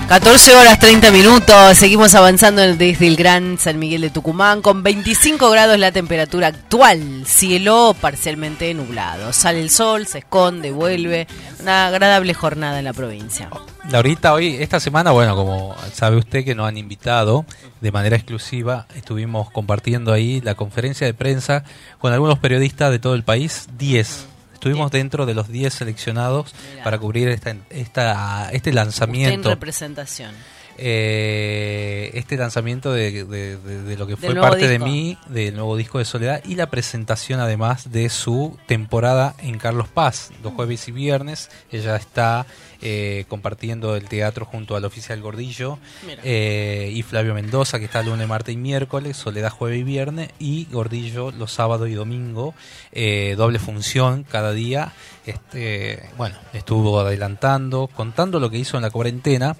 14. horas 30 minutos. Seguimos avanzando desde el Gran San Miguel de Tucumán con 25 grados la temperatura actual. Cielo parcialmente nublado. Sale el sol, se esconde, vuelve. Una agradable jornada en la provincia. Laurita, hoy, esta semana, bueno, como sabe usted que nos han invitado de manera exclusiva, estuvimos compartiendo ahí la conferencia de prensa con algunos periodistas de todo el país, 10 Estuvimos dentro de los 10 seleccionados para cubrir esta, esta, este Usted en lanzamiento. representación. eh, este lanzamiento de, de- de- de lo que fue parte de mí, del nuevo disco de Soledad y la presentación además de su temporada en Carlos Paz, los jueves y viernes. Ella está eh, compartiendo el teatro junto al oficial Gordillo eh, y Flavio Mendoza, que está lunes, martes y miércoles, Soledad jueves y viernes y Gordillo los sábados y domingo, eh, doble función cada día. Este, bueno, estuvo adelantando, contando lo que hizo en la cuarentena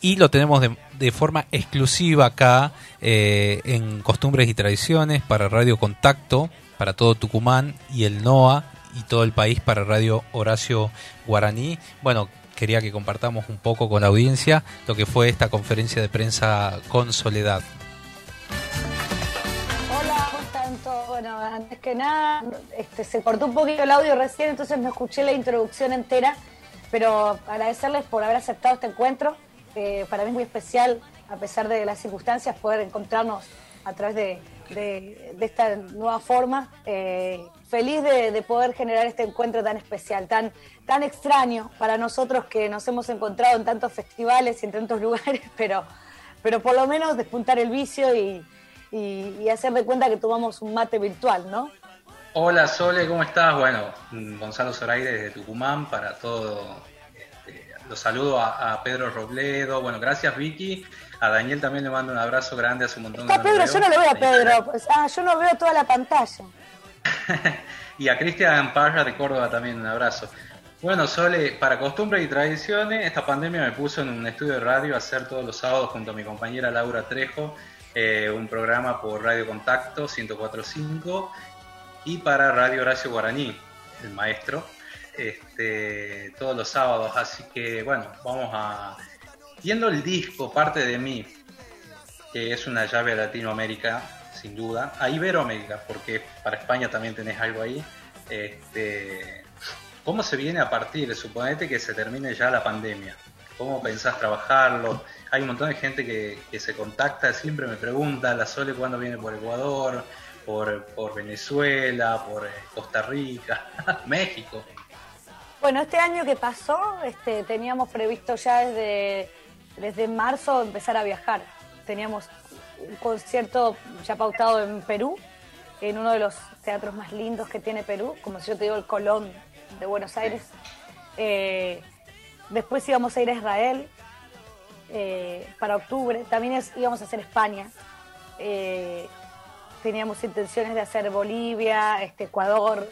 y lo tenemos de, de forma exclusiva acá eh, en Costumbres y Tradiciones para Radio Contacto, para todo Tucumán y el NOA y todo el país para Radio Horacio Guaraní. Bueno, quería que compartamos un poco con la audiencia lo que fue esta conferencia de prensa con Soledad. Hola, ¿cómo están? Bueno, antes que nada, este, se cortó un poquito el audio recién, entonces no escuché la introducción entera, pero agradecerles por haber aceptado este encuentro. Para mí es muy especial, a pesar de las circunstancias, poder encontrarnos a través de, de- de esta nueva forma. Eh, feliz de, de poder generar este encuentro tan especial, tan, tan extraño para nosotros que nos hemos encontrado en tantos festivales y en tantos (laughs) lugares, pero, pero por lo menos despuntar el vicio y, y, y hacer de cuenta que tomamos un mate virtual, ¿no? Hola Sole, ¿cómo estás? Bueno, Gonzalo Zoraire desde Tucumán para todo. este, los saludo a, a Pedro Robledo. Bueno, gracias Vicky. A Daniel también le mando un abrazo grande hace un montón Está que Pedro, lo yo no le veo a Pedro. pues, ah, yo no veo toda la pantalla. (laughs) Y a Cristian Parra de Córdoba también un abrazo. Bueno, Sole, para costumbres y tradiciones, esta pandemia me puso en un estudio de radio a hacer todos los sábados junto a mi compañera Laura Trejo eh, un programa por Radio Contacto 1045 y para Radio Horacio Guaraní, el maestro, este, todos los sábados. Así que bueno, vamos a... Viendo el disco, parte de mí, que es una llave a Latinoamérica, sin duda, a Iberoamérica, porque para España también tenés algo ahí. Este, ¿Cómo se viene a partir? Suponete que se termine ya la pandemia. ¿Cómo pensás trabajarlo? Hay un montón de gente que, se contacta, siempre me pregunta, la Sole cuándo viene por Ecuador, por, por Venezuela, por eh, Costa Rica, (laughs) México. Bueno, este año que pasó, este, teníamos previsto ya desde, desde marzo empezar a viajar. Teníamos un concierto ya pautado en Perú, en uno de los teatros más lindos que tiene Perú, como si yo te digo el Colón de Buenos Aires. Eh, después íbamos a ir a Israel eh, para octubre. También es- íbamos a hacer España. Eh, teníamos intenciones de hacer Bolivia, este, Ecuador,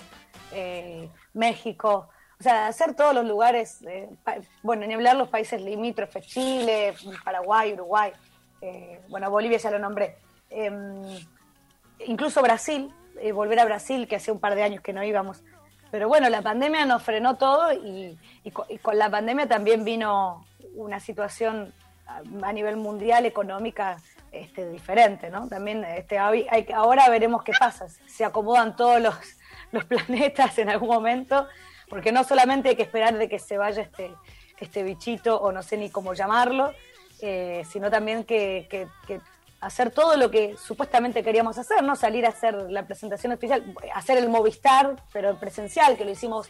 México. O sea, hacer todos los lugares, bueno, ni hablar los países limítrofes, Chile, Paraguay, Uruguay, eh, bueno, Bolivia ya lo nombré. Em, incluso Brasil, eh, volver a Brasil, que hace un par de años que no íbamos. Pero bueno, la pandemia nos frenó todo y, y co- y con la pandemia también vino una situación a, a nivel mundial económica este, diferente, ¿no? También este, hay- hay- ahora veremos qué pasa, se acomodan todos los, (laughs) los planetas en algún momento, porque no solamente hay que esperar de que se vaya este, este bichito o no sé ni cómo llamarlo, eh, sino también que, que- que hacer todo lo que supuestamente queríamos hacer, ¿no? Salir a hacer la presentación oficial, hacer el Movistar, pero en presencial, que lo hicimos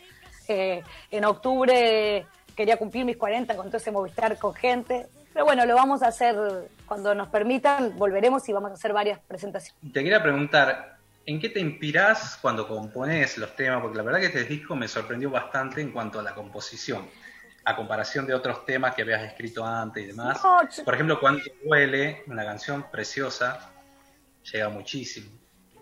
eh, en octubre, quería cumplir mis 40 con todo ese Movistar con gente. Pero bueno, lo vamos a hacer cuando nos permitan, volveremos y vamos a hacer varias presentaciones. Te quería preguntar, ¿en qué te inspirás cuando compones los temas? Porque la verdad que este disco me sorprendió bastante en cuanto a la composición, a comparación de otros temas que habías escrito antes y demás. No, Por ejemplo, Cuánto duele, una canción preciosa, llega muchísimo.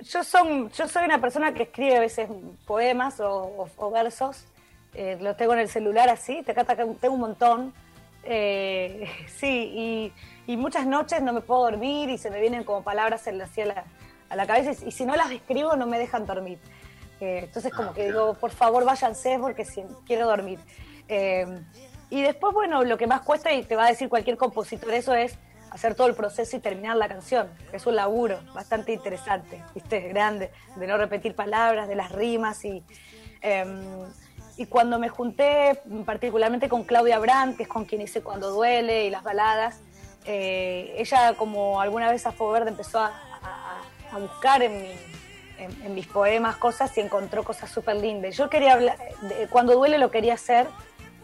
Yo, son, yo soy una persona que escribe a veces poemas o, o- o versos. Eh, los tengo en el celular así, tengo un montón. Eh, (laughs) sí, y, y muchas noches no me puedo dormir y se me vienen como palabras en la, así a, la, a la cabeza y, y si no las escribo no me dejan dormir. Eh, entonces como que digo, por favor váyanse porque si, quiero dormir. Eh, y después, bueno, lo que más cuesta y te va a decir cualquier compositor eso es hacer todo el proceso y terminar la canción. Es un laburo bastante interesante, ¿viste? Grande, de no repetir palabras, de las rimas y... em, y cuando me junté particularmente con Claudia Brandt, que es con quien hice Cuando Duele y las baladas, eh, ella como alguna vez a Verde empezó a, buscar en, mi- en- mis poemas cosas y encontró cosas súper lindas. Yo quería hablar, Cuando Duele lo quería hacer,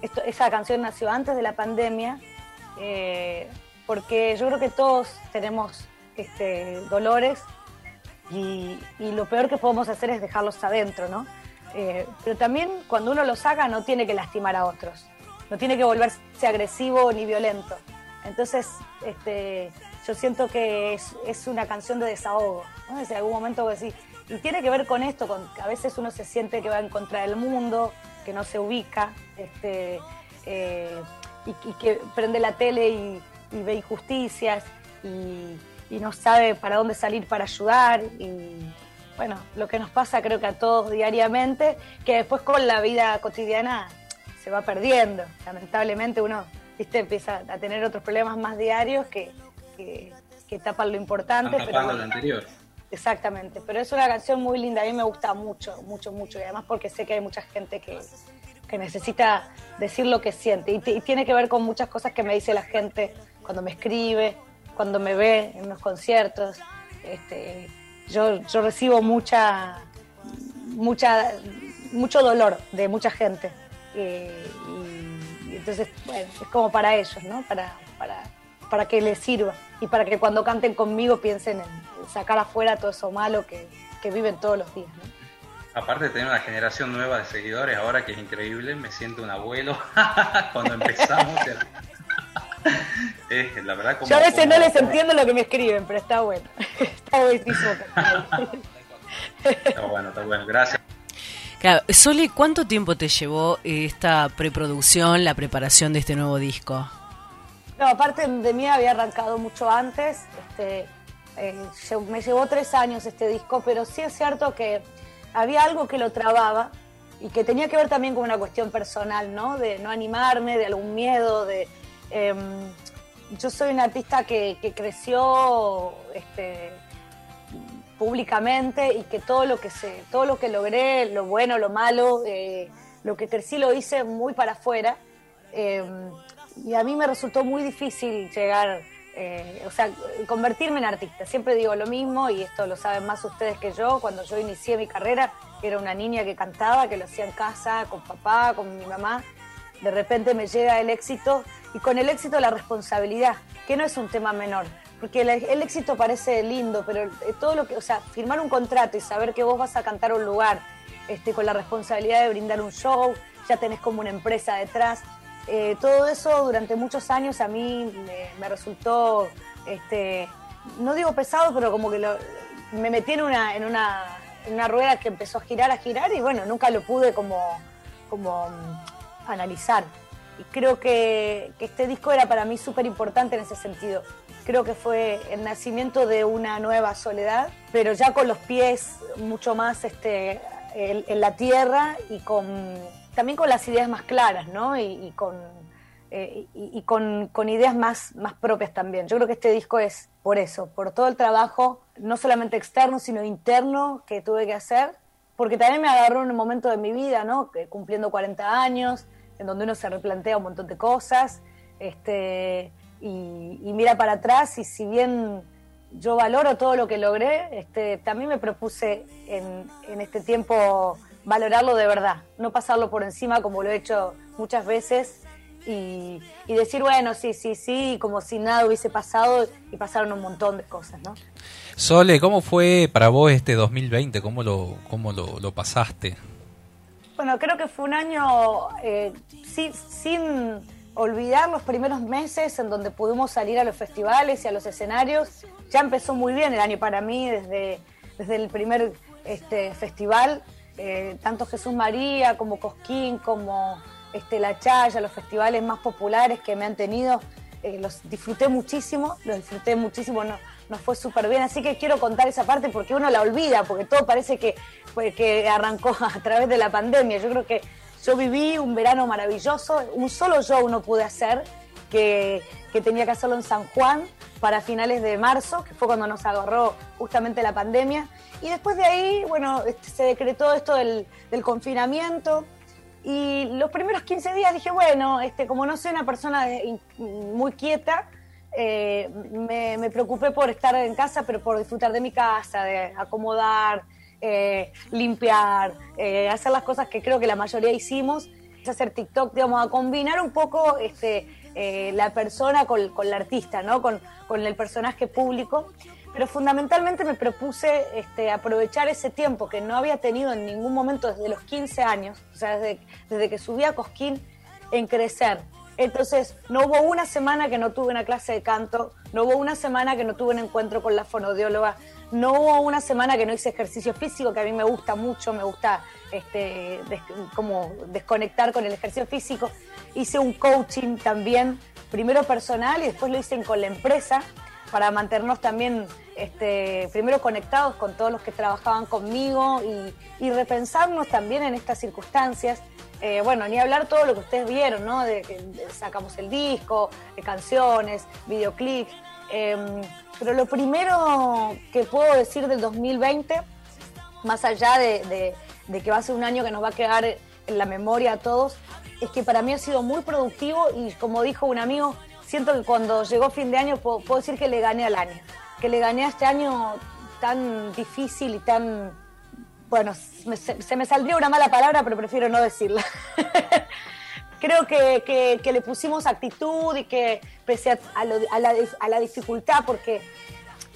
Esto- esa canción nació antes de la pandemia, eh, porque yo creo que todos tenemos este, dolores y, lo peor que podemos hacer es dejarlos adentro, ¿no? Eh, pero también cuando uno los haga no tiene que lastimar a otros, no tiene que volverse agresivo ni violento. Entonces, este, yo siento que es, una canción de desahogo, ¿no? Desde algún momento vos decís, y tiene que ver con esto, a veces uno se siente que va en contra del mundo, que no se ubica, este, eh, y, y que prende la tele y, y ve injusticias y, y no sabe para dónde salir para ayudar y bueno, lo que nos pasa creo que a todos diariamente, que después con la vida cotidiana se va perdiendo. Lamentablemente uno ¿viste? empieza a tener otros problemas más diarios que, que, que tapan lo importante. Están tapando lo anterior. Exactamente, pero es una canción muy linda, a mí me gusta mucho, mucho, mucho, y además porque sé que hay mucha gente que, que necesita decir lo que siente, y, tiene que ver con muchas cosas que me dice la gente cuando me escribe, cuando me ve en los conciertos. Este, yo, yo recibo mucha, mucha, mucho dolor de mucha gente, eh, y, y entonces, bueno, es como para ellos, ¿no? Para, para, para que les sirva y para que cuando canten conmigo piensen en sacar afuera todo eso malo que, que viven todos los días. ¿no? Aparte de tener una generación nueva de seguidores, ahora que es increíble, me siento un abuelo (laughs) cuando empezamos. (laughs) Es, la verdad, como, Yo a veces como- no les entiendo lo que me escriben, pero está bueno. (laughs) está buenísimo. Está bueno, está bueno, gracias. Claro, Sole, ¿cuánto tiempo te llevó esta preproducción, la preparación de este nuevo disco? No, aparte de mí había arrancado mucho antes. Este, eh, me llevó tres años este disco, pero sí es cierto que había algo que lo trababa y que tenía que ver también con una cuestión personal, ¿no? De no animarme, de algún miedo, de... em, yo soy una artista que, que creció este, públicamente y que todo lo que se, todo lo que logré, lo bueno, lo malo, eh, lo que crecí lo hice muy para afuera. Eh, y a mí me resultó muy difícil llegar, eh, o sea, convertirme en artista. Siempre digo lo mismo y esto lo saben más ustedes que yo. Cuando yo inicié mi carrera, era una niña que cantaba, que lo hacía en casa, con papá, con mi mamá. De repente me llega el éxito y con el éxito la responsabilidad, que no es un tema menor. Porque el, éxito parece lindo, pero eh, todo lo que, o sea, firmar un contrato y saber que vos vas a cantar un lugar este, con la responsabilidad de brindar un show, ya tenés como una empresa detrás. Eh, todo eso durante muchos años a mí me, resultó, este, no digo pesado, pero como que me metí en una, en, una, rueda que empezó a girar, a girar y bueno, nunca lo pude como, como mm, analizar. Y creo que, que este disco era para mí súper importante en ese sentido. Creo que fue el nacimiento de una nueva soledad, pero ya con los pies mucho más este, en la tierra y con, también con las ideas más claras, ¿no? Y, y con, eh, y, y con, con ideas más, más propias también. Yo creo que este disco es por eso, por todo el trabajo, no solamente externo, sino interno que tuve que hacer, porque también me agarró en un momento de mi vida, ¿no? Que Cumpliendo 40 años, en donde uno se replantea un montón de cosas, este, y, y mira para atrás, y si bien yo valoro todo lo que logré, este, también me propuse en, en este tiempo valorarlo de verdad, no pasarlo por encima como lo he hecho muchas veces y, y decir, bueno, sí, sí, sí, como si nada hubiese pasado y pasaron un montón de cosas, ¿no? Sole, ¿cómo fue para vos este 2020? ¿Cómo lo, cómo lo, lo pasaste? Bueno, creo que fue un año eh, sí- sin olvidar los primeros meses en donde pudimos salir a los festivales y a los escenarios. Ya empezó muy bien el año para mí desde, desde el primer este, festival, eh, tanto Jesús María como Cosquín, como este, La Chaya, los festivales más populares que me han tenido. eh, los disfruté muchísimo, los disfruté muchísimo, no, nos fue súper bien. Así que quiero contar esa parte porque uno la olvida, porque todo parece que, que arrancó (laughs) a través de la pandemia. Yo creo que yo viví un verano maravilloso, un solo show no pude hacer, que, que tenía que hacerlo en San Juan para finales de marzo, que fue cuando nos agarró justamente la pandemia. Y después de ahí, bueno, este, se decretó esto del, del confinamiento. Y los primeros 15 días dije, bueno, este, como no soy una persona de- muy quieta, eh, me, me preocupé por estar en casa, pero por disfrutar de mi casa, de acomodar, eh, limpiar, eh, hacer las cosas que creo que la mayoría hicimos, hacer TikTok, digamos, a combinar un poco este, eh, la persona con, con la artista, ¿no? Con, con el personaje público. Pero fundamentalmente me propuse este, aprovechar ese tiempo que no había tenido en ningún momento desde los 15 años, o sea, desde, desde que subí a Cosquín, en crecer. Entonces, no hubo una semana que no tuve una clase de canto, no hubo una semana que no tuve un encuentro con la fonodióloga, no hubo una semana que no hice ejercicio físico, que a mí me gusta mucho, me gusta este, como desconectar con el ejercicio físico. Hice un coaching también primero personal y después lo hice con la empresa para mantenernos también este, primero conectados con todos los que trabajaban conmigo y, repensarnos también en estas circunstancias. Eh, bueno, ni hablar todo lo que ustedes vieron, ¿no? De que sacamos el disco, de canciones, videoclips. Em, pero lo primero que puedo decir del 2020, más allá de, de que va a ser un año que nos va a quedar en la memoria a todos, es que para mí ha sido muy productivo y como dijo un amigo, siento que cuando llegó fin de año puedo, decir que le gané al año, que le gané a este año tan difícil y tan... Bueno, se, me saldría una mala palabra, pero prefiero no decirla. (laughs) Creo que, le pusimos actitud y que pese a, la, dificultad, porque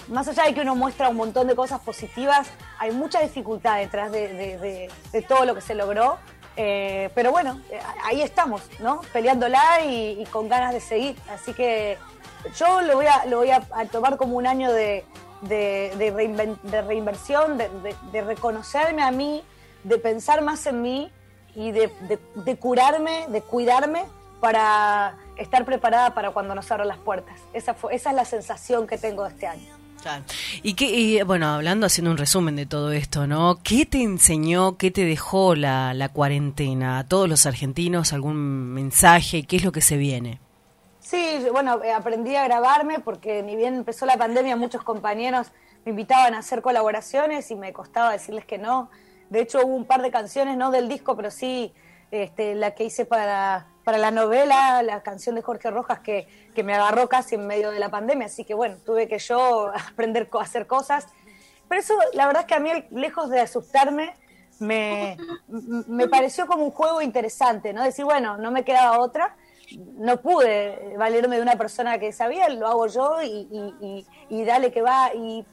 más allá de que uno muestra un montón de cosas positivas, hay mucha dificultad detrás de, de todo lo que se logró eh, pero bueno, eh, ahí estamos, ¿no? Peleándola y, con ganas de seguir. Así que yo lo voy a, lo voy a, tomar como un año de, reinversión, de, reconocerme a mí, de pensar más en mí y de, curarme, de cuidarme para estar preparada para cuando nos abran las puertas. Esa, fue, esa es la sensación que tengo de este año. Y que, bueno, hablando, haciendo un resumen de todo esto, ¿no? ¿Qué te enseñó, qué te dejó la, la cuarentena? ¿A todos los argentinos algún mensaje? ¿Qué es lo que se viene? Sí, bueno, eh, aprendí a grabarme porque ni bien empezó la pandemia, muchos compañeros me invitaban a hacer colaboraciones y me costaba decirles que no. De hecho, hubo un par de canciones, no del disco, pero sí este, la que hice para para la novela, la canción de Jorge Rojas que, me agarró casi en medio de la pandemia, así que bueno, tuve que yo (laughs) aprender a hacer cosas. Pero eso, la verdad es que a mí, lejos de asustarme, me, me pareció como un juego interesante, ¿no? Decir, bueno, no me quedaba otra, no pude valerme de una persona que sabía, lo hago yo y, dale que va. Y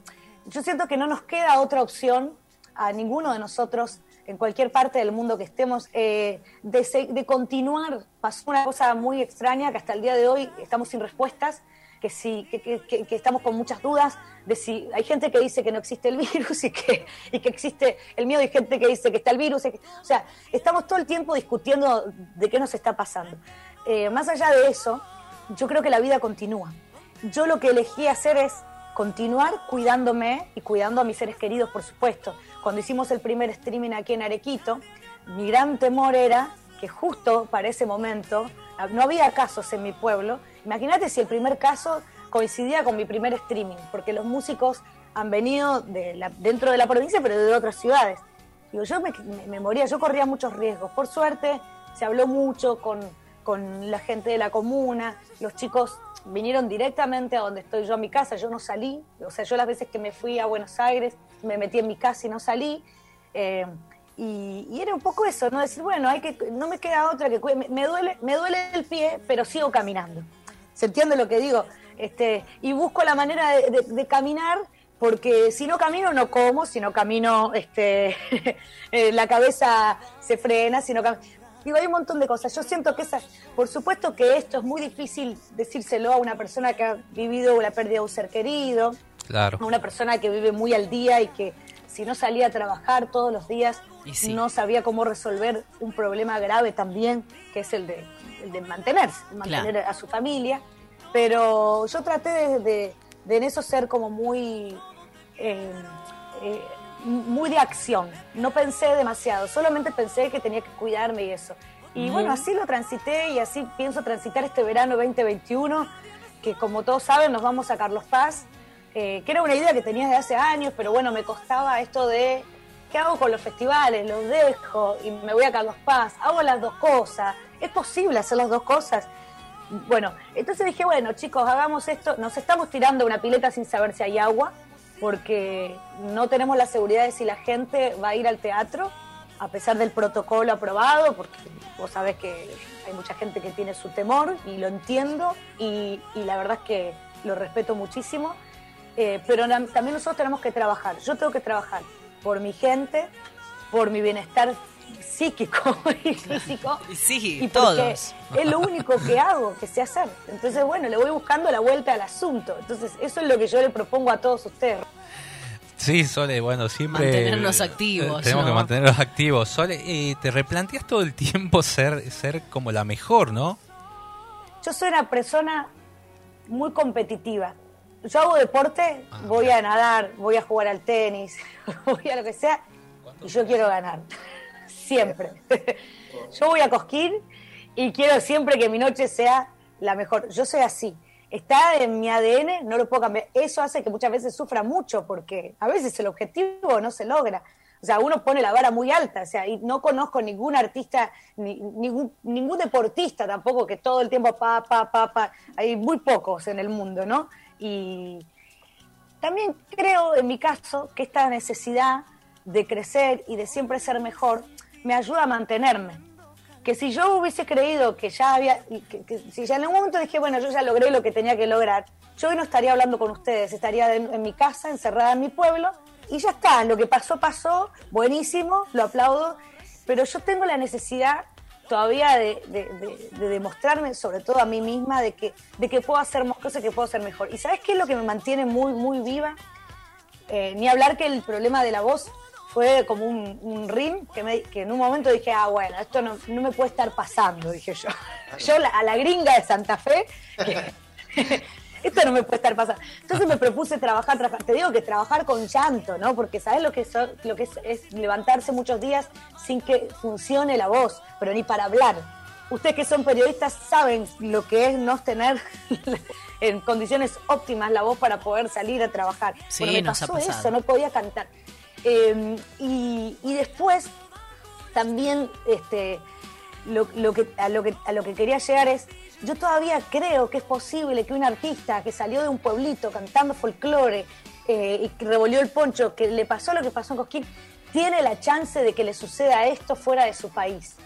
yo siento que no nos queda otra opción a ninguno de nosotros en cualquier parte del mundo que estemos, eh, de, continuar. Pasó una cosa muy extraña que hasta el día de hoy estamos sin respuestas, que, sí, que, estamos con muchas dudas de si hay gente que dice que no existe el virus y que, y que existe el miedo, y gente que dice que está el virus. o sea, estamos todo el tiempo discutiendo de qué nos está pasando. Eh, más allá de eso, yo creo que la vida continúa. Yo lo que elegí hacer es continuar cuidándome y cuidando a mis seres queridos, por supuesto. Cuando hicimos el primer streaming aquí en Arequito, mi gran temor era que justo para ese momento no había casos en mi pueblo. Imagínate si el primer caso coincidía con mi primer streaming, porque los músicos han venido de dentro de la provincia, pero de otras ciudades. Yo me, moría, yo corría muchos riesgos. Por suerte, se habló mucho con, con la gente de la comuna, los chicos vinieron directamente a donde estoy yo a mi casa, yo no salí, o sea, yo las veces que me fui a Buenos Aires me metí en mi casa y no salí. Eh, y, era un poco eso, no decir, bueno, hay que, no me queda otra que me, me, duele, me duele el pie, pero sigo caminando. ¿Se entiende lo que digo? Este, y busco la manera de, caminar, porque si no camino no como, si no camino este, (laughs) eh, la cabeza se frena, si no camino, Digo, hay un montón de cosas. Yo siento que esa, por supuesto que esto es muy difícil decírselo a una persona que ha vivido la pérdida de un ser querido, claro. a una persona que vive muy al día y que si no salía a trabajar todos los días no sabía cómo resolver un problema grave también, que es el de, de mantenerse, mantener a su familia. Pero yo traté de, en eso ser como muy... Eh, eh, muy de acción. No pensé demasiado, solamente pensé que tenía que cuidarme y eso. Y bueno, así lo transité y así pienso transitar este verano 2021, que como todos saben nos vamos a Carlos Paz, eh, que era una idea que tenía desde hace años, pero bueno, me costaba esto de, ¿qué hago con los festivales? Los dejo y me voy a Carlos Paz, hago las dos cosas, ¿es posible hacer las dos cosas? Bueno, entonces dije, bueno chicos, hagamos esto, nos estamos tirando una pileta sin saber si hay agua, porque no tenemos la seguridad de si la gente va a ir al teatro, a pesar del protocolo aprobado, porque vos sabés que hay mucha gente que tiene su temor y lo entiendo y, la verdad es que lo respeto muchísimo, eh, pero también nosotros tenemos que trabajar, yo tengo que trabajar por mi gente, por mi bienestar psíquico (laughs) y físico. Sí, y todos. Es lo único que hago, que sé hacer. Entonces, bueno, le voy buscando la vuelta al asunto. Entonces, eso es lo que yo le propongo a todos ustedes. Sí, Sole, bueno, siempre... Mantenernos activos. Tenemos que mantenernos activos. Sole, te replanteas todo el tiempo ser, ser como la mejor, ¿no? yo soy una persona muy competitiva. Yo hago deporte, voy a nadar, voy a jugar al tenis, (laughs) voy a lo que sea, y yo quiero ganar. Siempre. (laughs) Yo voy a Cosquín y quiero siempre que mi noche sea la mejor. Yo soy así. Está en mi ADN, no lo puedo cambiar. Eso hace que muchas veces sufra mucho porque a veces el objetivo no se logra. O sea, uno pone la vara muy alta, o sea, y no conozco ningún artista, ni, ningún, ningún deportista tampoco que todo el tiempo pa, pa, pa, pa. Hay muy pocos en el mundo, ¿no? Y también creo, en mi caso, que esta necesidad de crecer y de siempre ser mejor me ayuda a mantenerme. Que si yo hubiese creído que ya había, que, que si ya en algún momento dije, bueno, yo ya logré lo que tenía que lograr, yo hoy no estaría hablando con ustedes, estaría en, en mi casa, encerrada en mi pueblo, y ya está, lo que pasó, pasó, buenísimo, lo aplaudo, pero yo tengo la necesidad todavía de, de- de- de demostrarme, sobre todo a mí misma, de que, de que puedo hacer más cosas, que puedo ser mejor. ¿Y sabes qué es lo que me mantiene muy, muy viva? Eh, ni hablar que el problema de la voz fue como un, un rim que, me- que en un momento dije, ah, bueno, esto no, no me puede estar pasando, dije yo. (laughs) Yo la- a la gringa de Santa Fe, que- (laughs) esto no me puede estar pasando. Entonces me propuse trabajar, trabajar. Te digo que trabajar con llanto, ¿no? Porque sabes lo que, so- lo que es, es levantarse muchos días sin que funcione la voz, pero ni para hablar. Ustedes que son periodistas saben lo que es no tener (laughs) en condiciones óptimas la voz para poder salir a trabajar. Sí, Bueno, me nos ha pasó pasado. eso, no podía cantar. Y, y después también este, lo, lo que, a, lo que, a lo que quería llegar es, yo todavía creo que es posible que un artista que salió de un pueblito cantando folclore eh, y que revolvió el poncho, que le pasó lo que pasó en Cosquín, tiene la chance de que le suceda esto fuera de su país.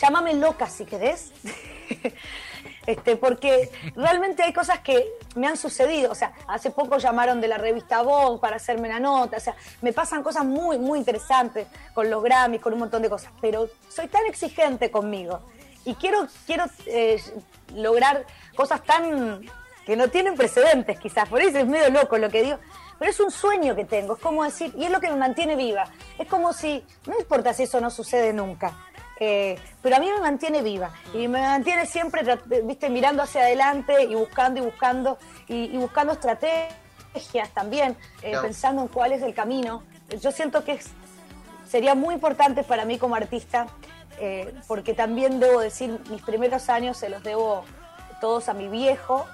Llámame loca si querés. (laughs) Este, porque realmente hay cosas que me han sucedido. O sea, hace poco llamaron de la revista Vogue para hacerme la nota. O sea, me pasan cosas muy, muy interesantes con los Grammys, con un montón de cosas. Pero soy tan exigente conmigo y quiero, quiero eh, lograr cosas tan que no tienen precedentes, quizás. Por eso es medio loco lo que digo. Pero es un sueño que tengo. Es como decir, y es lo que me mantiene viva. Es como si, no importa si eso no sucede nunca. Eh, pero a mí me mantiene viva y me mantiene siempre, viste, mirando hacia adelante y buscando y buscando y, y buscando estrategias también, eh, pensando en cuál es el camino. Yo siento que es- sería muy importante para mí como artista, eh, porque también debo decir, mis primeros años se los debo todos a mi viejo,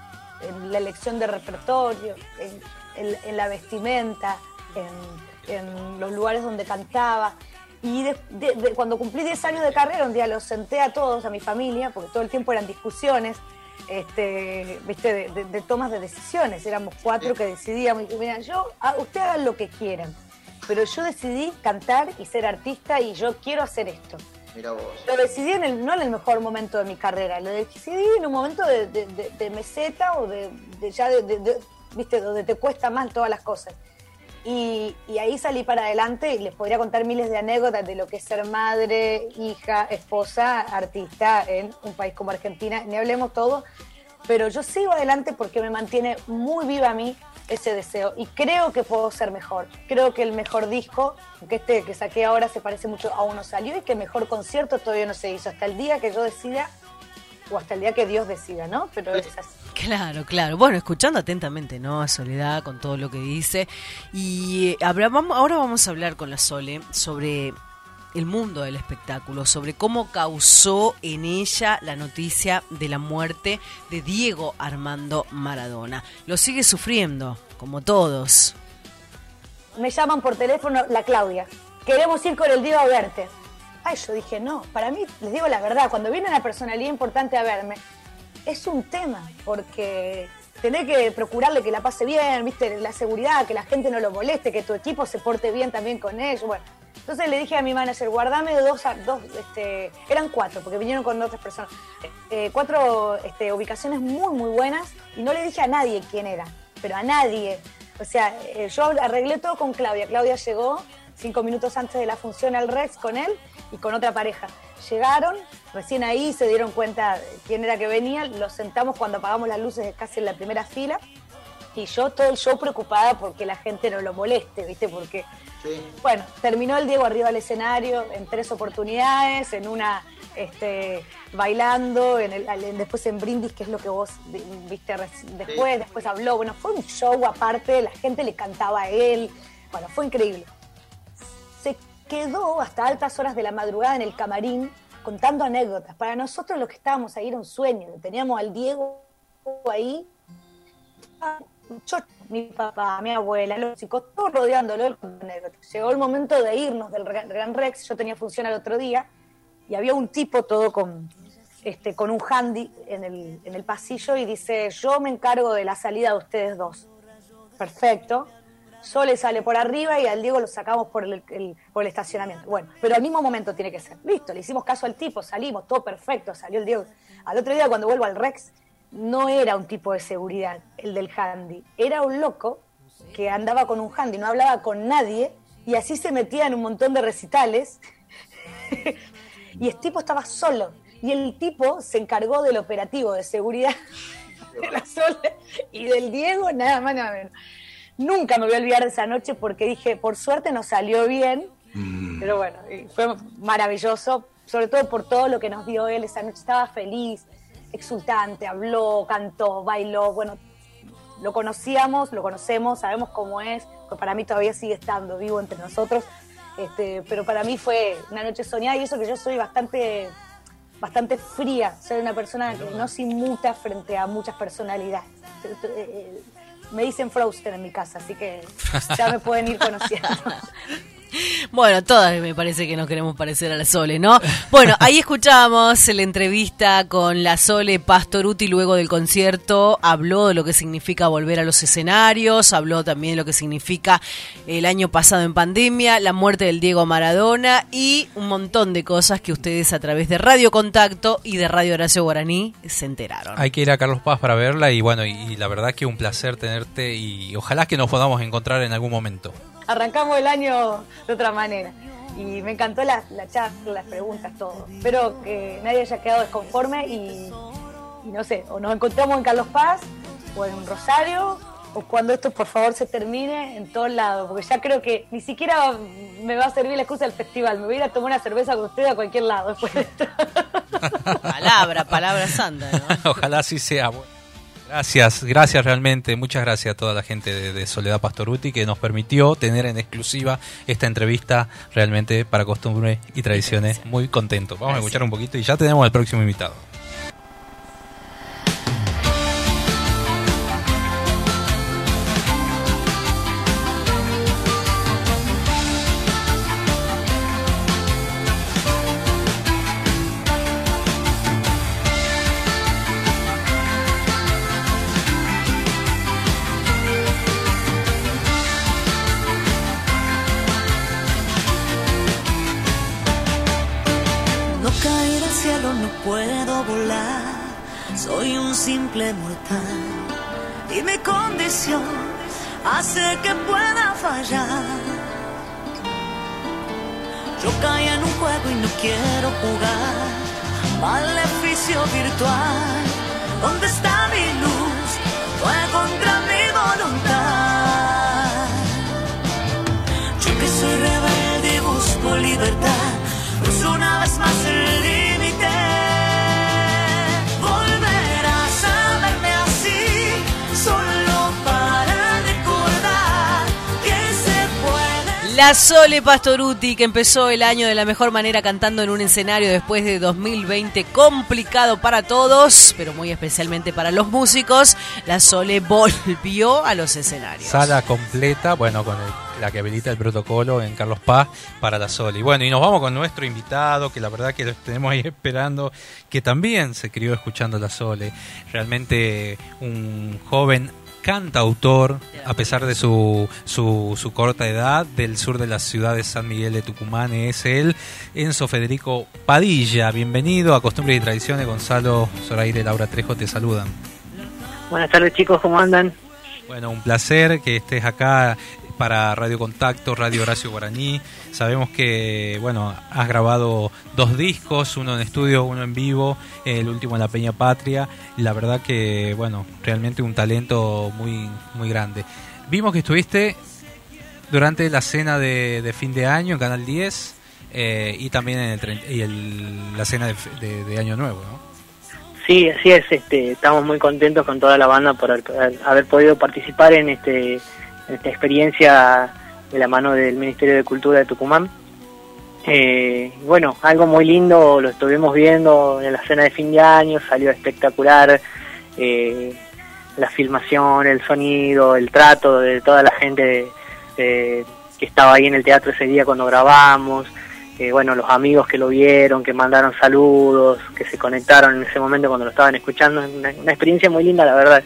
en la elección de repertorio, en, en- en la vestimenta, en, en los lugares donde cantaba. Y de- de- de- cuando cumplí 10 años de carrera, un día los senté a todos, a mi familia, porque todo el tiempo eran discusiones, este, ¿viste? De, de- tomas de decisiones. Éramos cuatro que decidíamos. Y mira, yo, ah, ustedes hagan lo que quieran, pero yo decidí cantar y ser artista y yo quiero hacer esto. Mira vos. Lo decidí en el, no en el mejor momento de mi carrera, lo decidí en un momento de, meseta o de, ya de- viste, donde te cuesta más todas las cosas. Y, y ahí salí para adelante y les podría contar miles de anécdotas de lo que es ser madre, hija, esposa, artista en un país como Argentina, ni hablemos todo, pero yo sigo adelante porque me mantiene muy viva a mí ese deseo y creo que puedo ser mejor. Creo que el mejor disco, que este que saqué ahora se parece mucho a uno salió y que el mejor concierto todavía no se hizo hasta el día que yo decida o hasta el día que Dios decida, ¿no? Pero es así. Claro, claro. Bueno, escuchando atentamente, ¿no? A Soledad con todo lo que dice. Y eh, ahora vamos a hablar con la Sole sobre el mundo del espectáculo, sobre cómo causó en ella la noticia de la muerte de Diego Armando Maradona. Lo sigue sufriendo, como todos. me llaman por teléfono la Claudia. Queremos ir con el Diego a verte. Ay, yo dije, no, para mí, les digo la verdad, cuando viene una personalidad importante a verme, es un tema, porque tenés que procurarle que la pase bien, viste, la seguridad, que la gente no lo moleste, que tu equipo se porte bien también con ellos. Bueno, entonces le dije a mi manager, guardame dos, dos este, eran cuatro, porque vinieron con otras personas, eh, cuatro este, ubicaciones muy, muy buenas, y no le dije a nadie quién era, pero a nadie. O sea, eh, yo arreglé todo con Claudia. Claudia llegó cinco minutos antes de la función al Rex con él y con otra pareja. Llegaron, recién ahí se dieron cuenta quién era que venía, los sentamos cuando apagamos las luces casi en la primera fila y yo todo el show preocupada porque la gente no lo moleste, ¿viste? Porque, bueno, terminó el Diego arriba del escenario en tres oportunidades, en una este, bailando, en el, en- después en Brindis, que es lo que vos vi- viste después, después habló. Bueno, fue un show aparte, la gente le cantaba a él. Bueno, fue increíble. Quedó hasta altas horas de la madrugada en el camarín contando anécdotas. Para nosotros los que estábamos ahí era un sueño. Teníamos al Diego ahí, yo, mi papá, mi abuela, los chicos, todos rodeándolo. Llegó el momento de irnos del Gran Rex, yo tenía función al otro día, y había un tipo todo con, este, con un handy en el, en el pasillo y dice, yo me encargo de la salida de ustedes dos. Perfecto. Sole sale por arriba y al Diego lo sacamos por el, estacionamiento. Bueno, pero al mismo momento tiene que ser. Listo, le hicimos caso al tipo, salimos, todo perfecto, salió el Diego. Al otro día cuando vuelvo al Rex, no era un tipo de seguridad el del handy, era un loco que andaba con un handy, no hablaba con nadie y así se metía en un montón de recitales (laughs) y el tipo estaba solo. Y el tipo se encargó del operativo de seguridad (laughs) de la Sole y del Diego, nada más, nada menos. Nunca me voy a olvidar de esa noche porque dije, por suerte nos salió bien, pero bueno, fue maravilloso, sobre todo por todo lo que nos dio él esa noche. Estaba feliz, exultante, habló, cantó, bailó, bueno, lo conocíamos, lo conocemos, sabemos cómo es, pues para mí todavía sigue estando vivo entre nosotros, este, pero para mí fue una noche soñada y eso que yo soy bastante, bastante fría, soy una persona que no se inmuta frente a muchas personalidades. Me dicen Frozen en mi casa, así que ya me pueden ir conociendo. (laughs) (laughs) Bueno, todas me parece que nos queremos parecer a la Sole, ¿no? Bueno, ahí escuchamos la entrevista con la Sole Pastoruti luego del concierto. Habló de lo que significa volver a los escenarios, habló también de lo que significa el año pasado en pandemia, la muerte del Diego Maradona y un montón de cosas que ustedes a través de Radio Contacto y de Radio Horacio Guaraní se enteraron. Hay que ir a Carlos Paz para verla y bueno, y, y la verdad que un placer tenerte y ojalá que nos podamos encontrar en algún momento. Arrancamos el año de otra manera. Y me encantó la, la charla, las preguntas, todo. Espero que nadie haya quedado desconforme y, y no sé, o nos encontramos en Carlos Paz, o en Rosario, o cuando esto por favor se termine en todos lados, porque ya creo que ni siquiera me va a servir la excusa del festival, me voy a ir a tomar una cerveza con usted a cualquier lado después de esto. (laughs) Palabra, palabra santa, ¿no? (laughs) Ojalá así sea. Bueno, Gracias, gracias realmente, muchas gracias a toda la gente de, de Soledad Pastoruti que nos permitió tener en exclusiva esta entrevista realmente para costumbre y tradiciones. Muy contento. Vamos a escuchar un poquito y ya tenemos al próximo invitado. Y mi condición hace que pueda fallar. Yo caí en un juego y no quiero jugar. Maleficio virtual. ¿Dónde está mi luz? La Sole Pastoruti, que empezó el año de la mejor manera cantando en un escenario después de 2020 complicado para todos, pero muy especialmente para los músicos, la Sole volvió a los escenarios. Sala completa, bueno, con la que habilita el protocolo en Carlos Paz para la Sol. Y bueno, y nos vamos con nuestro invitado, que la verdad que lo tenemos ahí esperando, que también se crió escuchando la Sole. Realmente un joven cantautor, a pesar de su, su, su corta edad, del sur de la ciudad de San Miguel de Tucumán, es él, Enzo Federico Padilla. Bienvenido a Costumbres y Tradiciones, Gonzalo Zoraire, Laura Trejo te saludan. Buenas tardes chicos, ¿cómo andan? Bueno, un placer que estés acá para Radio Contacto, Radio Horacio Guaraní. Sabemos que, bueno, has grabado dos discos, uno en estudio, uno en vivo, el último en La Peña Patria. La verdad que, bueno, realmente un talento muy, muy grande. Vimos que estuviste durante la cena de, fin de año en Canal 10. eh, y también en el, y el- la cena de, de- Año Nuevo, ¿no? Sí, así es. Este, estamos muy contentos con toda la banda por haber, podido participar en, este, esta experiencia de la mano del Ministerio de Cultura de Tucumán. Eh, bueno, algo muy lindo, lo estuvimos viendo en la cena de fin de año, salió espectacular. eh, la filmación, el sonido, el trato de toda la gente eh, que estaba ahí en el teatro ese día cuando grabamos. Eh, bueno, los amigos que lo vieron, que mandaron saludos, que se conectaron en ese momento cuando lo estaban escuchando, es una, una experiencia muy linda, la verdad.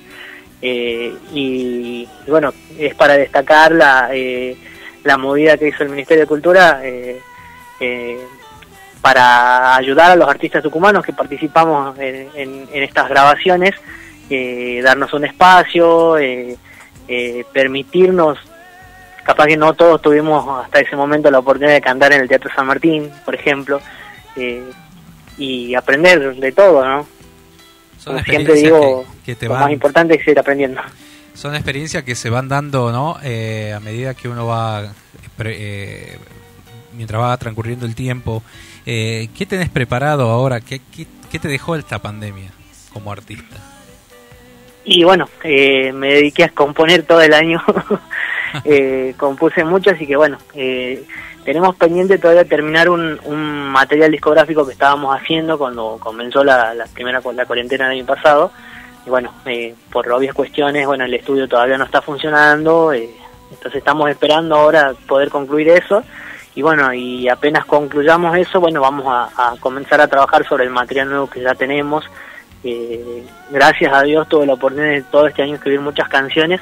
Eh, y, bueno, es para destacar la, eh, la movida que hizo el Ministerio de Cultura eh, eh, para ayudar a los artistas tucumanos que participamos en, en- en estas grabaciones, eh, darnos un espacio, eh, permitirnos capaz que no todos tuvimos hasta ese momento la oportunidad de cantar en el Teatro San Martín, por ejemplo, y aprender de todo, ¿no? Son Como siempre digo, que, que te lo van... más importante es ir aprendiendo. Son experiencias que se van dando, ¿no? Eh, a medida que uno va, eh, mientras va transcurriendo el tiempo. Eh, ¿Qué tenés preparado ahora? ¿Qué, qué, qué te dejó esta pandemia como artista? Y bueno, eh, me dediqué a componer todo el año, (laughs) eh, compuse mucho, así que bueno, eh, tenemos pendiente todavía terminar un, material discográfico que estábamos haciendo cuando comenzó la, primera la cuarentena del año pasado. Y bueno, eh, por obvias cuestiones, bueno, el estudio todavía no está funcionando, eh, entonces estamos esperando ahora poder concluir eso. Y bueno, y apenas concluyamos eso, bueno, vamos a, a comenzar a trabajar sobre el material nuevo que ya tenemos. Eh, gracias a Dios tuve la oportunidad de todo este año escribir muchas canciones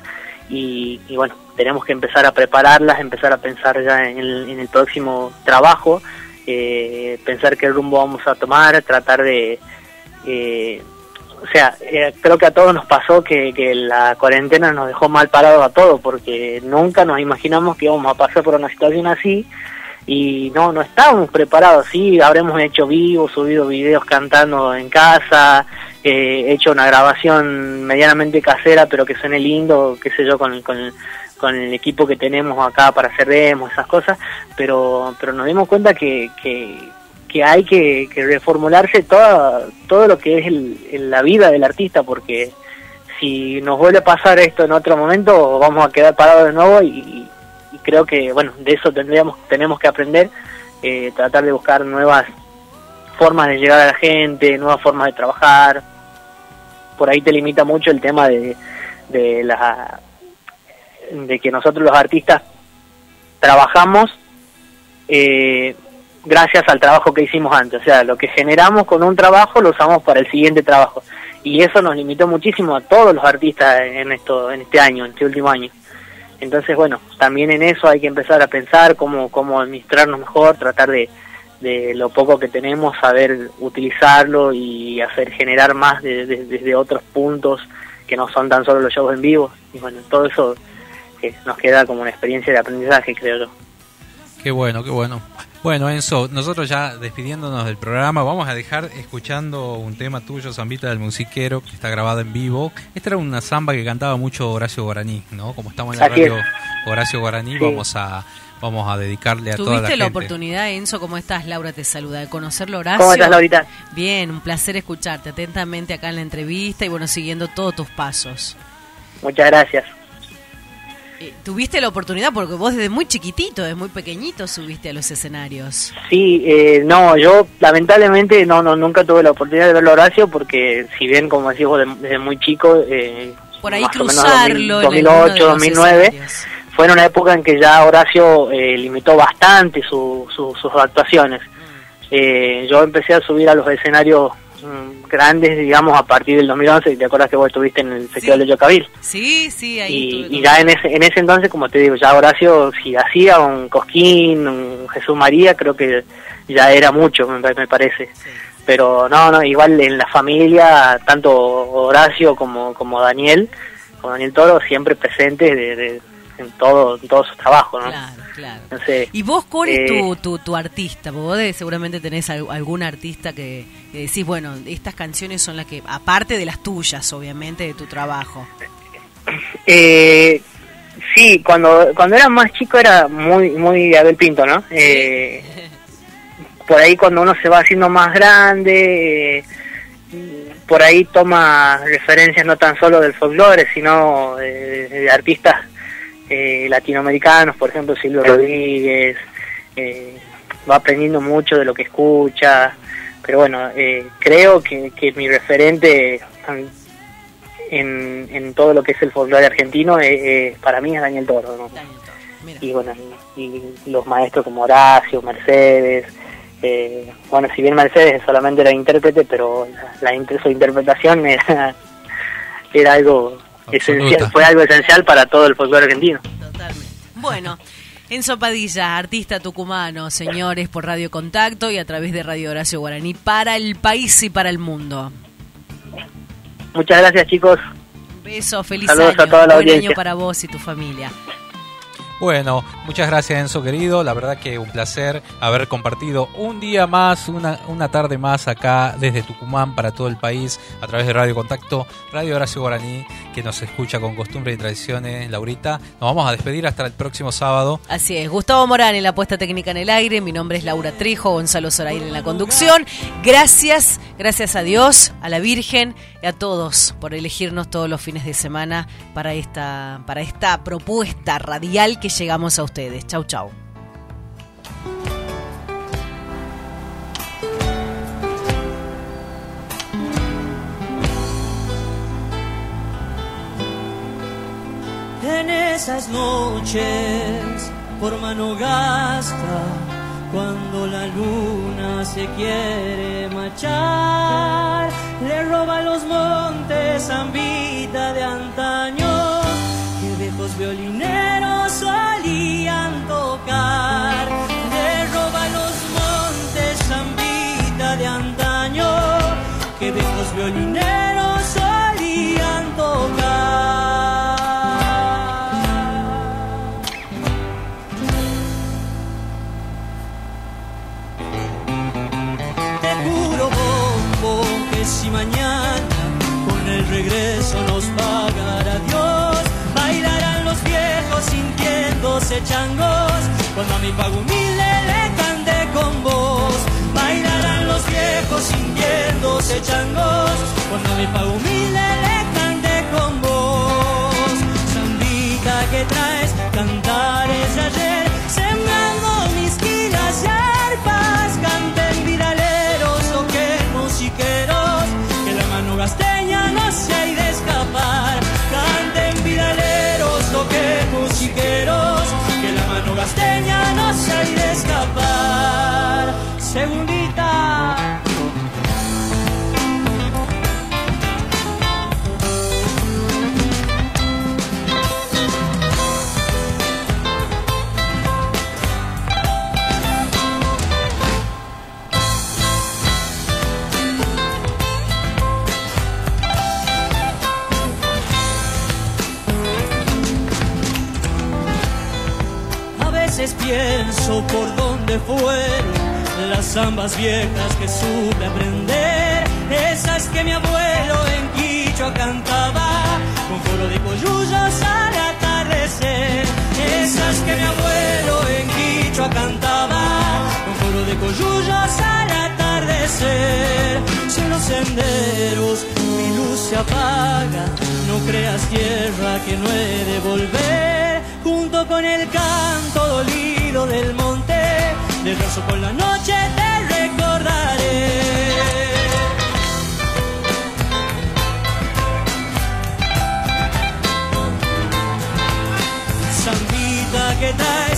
y, y bueno, tenemos que empezar a prepararlas, empezar a pensar ya en el, en el próximo trabajo, eh, pensar qué rumbo vamos a tomar, tratar de... eh, o sea, eh, creo que a todos nos pasó que, que la cuarentena nos dejó mal parados a todos porque nunca nos imaginamos que íbamos a pasar por una situación así y no, no estábamos preparados, sí, habremos hecho vivos, subido videos cantando en casa, eh, hecho una grabación medianamente casera, pero que suene lindo, qué sé yo, con, con, con el equipo que tenemos acá para hacer demos, esas cosas, pero, pero nos dimos cuenta que, que, que hay que, que reformularse toda, todo lo que es el, la vida del artista, porque si nos vuelve a pasar esto en otro momento, vamos a quedar parados de nuevo y, creo que, bueno, de eso tendríamos, tenemos que aprender, eh, tratar de buscar nuevas formas de llegar a la gente, nuevas formas de trabajar. Por ahí te limita mucho el tema de, de la de que nosotros los artistas trabajamos eh, gracias al trabajo que hicimos antes. O sea, lo que generamos con un trabajo lo usamos para el siguiente trabajo. Y eso nos limitó muchísimo a todos los artistas en esto en este año, en este último año. Entonces, bueno, también en eso hay que empezar a pensar cómo, cómo administrarnos mejor, tratar de, de lo poco que tenemos, saber utilizarlo y hacer generar más de- de- desde otros puntos que no son tan solo los shows en vivo. Y bueno, todo eso eh, nos queda como una experiencia de aprendizaje, creo yo. Qué bueno, qué bueno. Bueno, Enzo, nosotros ya despidiéndonos del programa, vamos a dejar escuchando un tema tuyo, Zambita del Musiquero, que está grabado en vivo. Esta era una samba que cantaba mucho Horacio Guaraní, ¿no? Como estamos en la radio Horacio Guaraní, Sí. vamos a vamos a dedicarle a toda la ¿Tuviste la, gente. oportunidad, Enzo? ¿Cómo estás? Laura te saluda. De conocerlo, Horacio. ¿Cómo estás, Laurita? Bien, un placer escucharte atentamente acá en la entrevista y bueno, siguiendo todos tus pasos. Muchas gracias. Eh, ¿Tuviste la oportunidad? Porque vos desde muy chiquitito, desde muy pequeñito subiste a los escenarios. Sí, eh, no, yo lamentablemente no, no nunca tuve la oportunidad de verlo a Horacio porque si bien, como decís vos, de- desde muy chico, eh, Por ahí más o menos cruzarlo en 2000, alguno de 2008, los 2009, escenarios. fue en una época en que ya Horacio eh, limitó bastante su- su- sus actuaciones. Eh, yo empecé a subir a los escenarios mm, grandes, digamos, a partir del 2011, ¿te acuerdas que vos estuviste en el Festival de Yocabil? Sí, sí, ahí Y, y ya en ese, en ese entonces, como te digo, ya Horacio, si hacía un Cosquín, un Jesús María, creo que ya era mucho, me, me parece. Pero no, no, igual en la familia, tanto Horacio como, como Daniel, como Daniel Toro, siempre presentes de, de- en todo en todos sus trabajos, ¿no? Claro, claro. ¿Y vos cuál es eh, tu, tu, tu artista? Porque Vos de- seguramente tenés al- algún artista que, que decís, bueno, estas canciones son las que, aparte de las tuyas, obviamente, de tu trabajo. Eh, sí, cuando, cuando era más chico era muy muy Abel Pinto, ¿no? Eh, por ahí cuando uno se va haciendo más grande, eh, por ahí toma referencias no tan solo del folclore, sino de artistas eh, latinoamericanos, por ejemplo Silvio Rodríguez, eh, va aprendiendo mucho de lo que escucha, pero bueno, eh, creo que, que mi referente en, en todo lo que es el folclore argentino eh, eh, para mí es Daniel Toro, ¿no? y bueno, y, los maestros como Horacio, Mercedes, eh, bueno, si bien Mercedes solamente era intérprete, pero la, la su interpretación era, (laughs) era algo esencial, fue algo esencial para todo el folclore argentino. Bueno, Enzo Padilla, artista tucumano, señores, por Radio Contacto y a través de Radio Horacio Guaraní para el país y para el mundo. Muchas gracias chicos. Un beso, feliz Saludos año. a toda la Buen audiencia. año para vos y tu familia. Bueno, muchas gracias Enzo querido, la verdad que un placer haber compartido un día más, una, una tarde más acá desde Tucumán para todo el país a través de Radio Contacto, Radio Horacio Guaraní, que nos escucha con costumbre y tradiciones, Laurita. Nos vamos a despedir hasta el próximo sábado. Así es, Gustavo Morán en la puesta técnica en el aire, mi nombre es Laura Trijo, Gonzalo Zorair en la conducción. Gracias, gracias a Dios, a la Virgen y a todos por elegirnos todos los fines de semana para esta, para esta propuesta radial que llegamos a ustedes. Chau, chau. En esas noches por mano gasta, cuando la luna se quiere marchar, le roba los montes zambita de antaño, viejos violineros solían tocar. Le roba los montes zambita de antaño, que viejos violineros cuando mi pago humilde le canté con vos, Bailarán los viejos sintiéndose changos, cuando a mi pago humilde le canté con vos, Sandita que traes, cantar es ayer. Segundita. Pienso por dónde fueron las zambas viejas que supe aprender, esas que mi abuelo en Quichua cantaba, con coro de coyullos al atardecer, esas que mi abuelo en Quichua cantaba, con coro de coyullos al atardecer, son los senderos, mi luz se apaga, no creas tierra que no he de volver, junto con el canto dolido del monte, del verso por la noche te recordaré. Que traes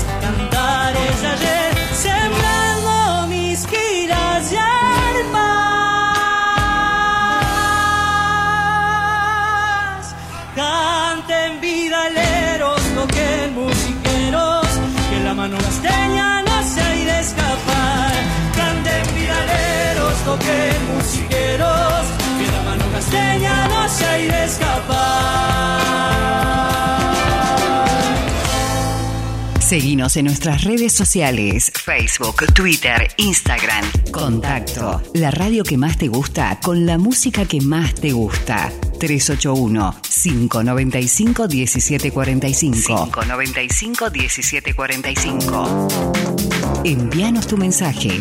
Seguinos en nuestras redes sociales, Facebook, Twitter, Instagram. Contacto. La radio que más te gusta con la música que más te gusta. 381-595-1745. 595-1745. Envíanos tu mensaje.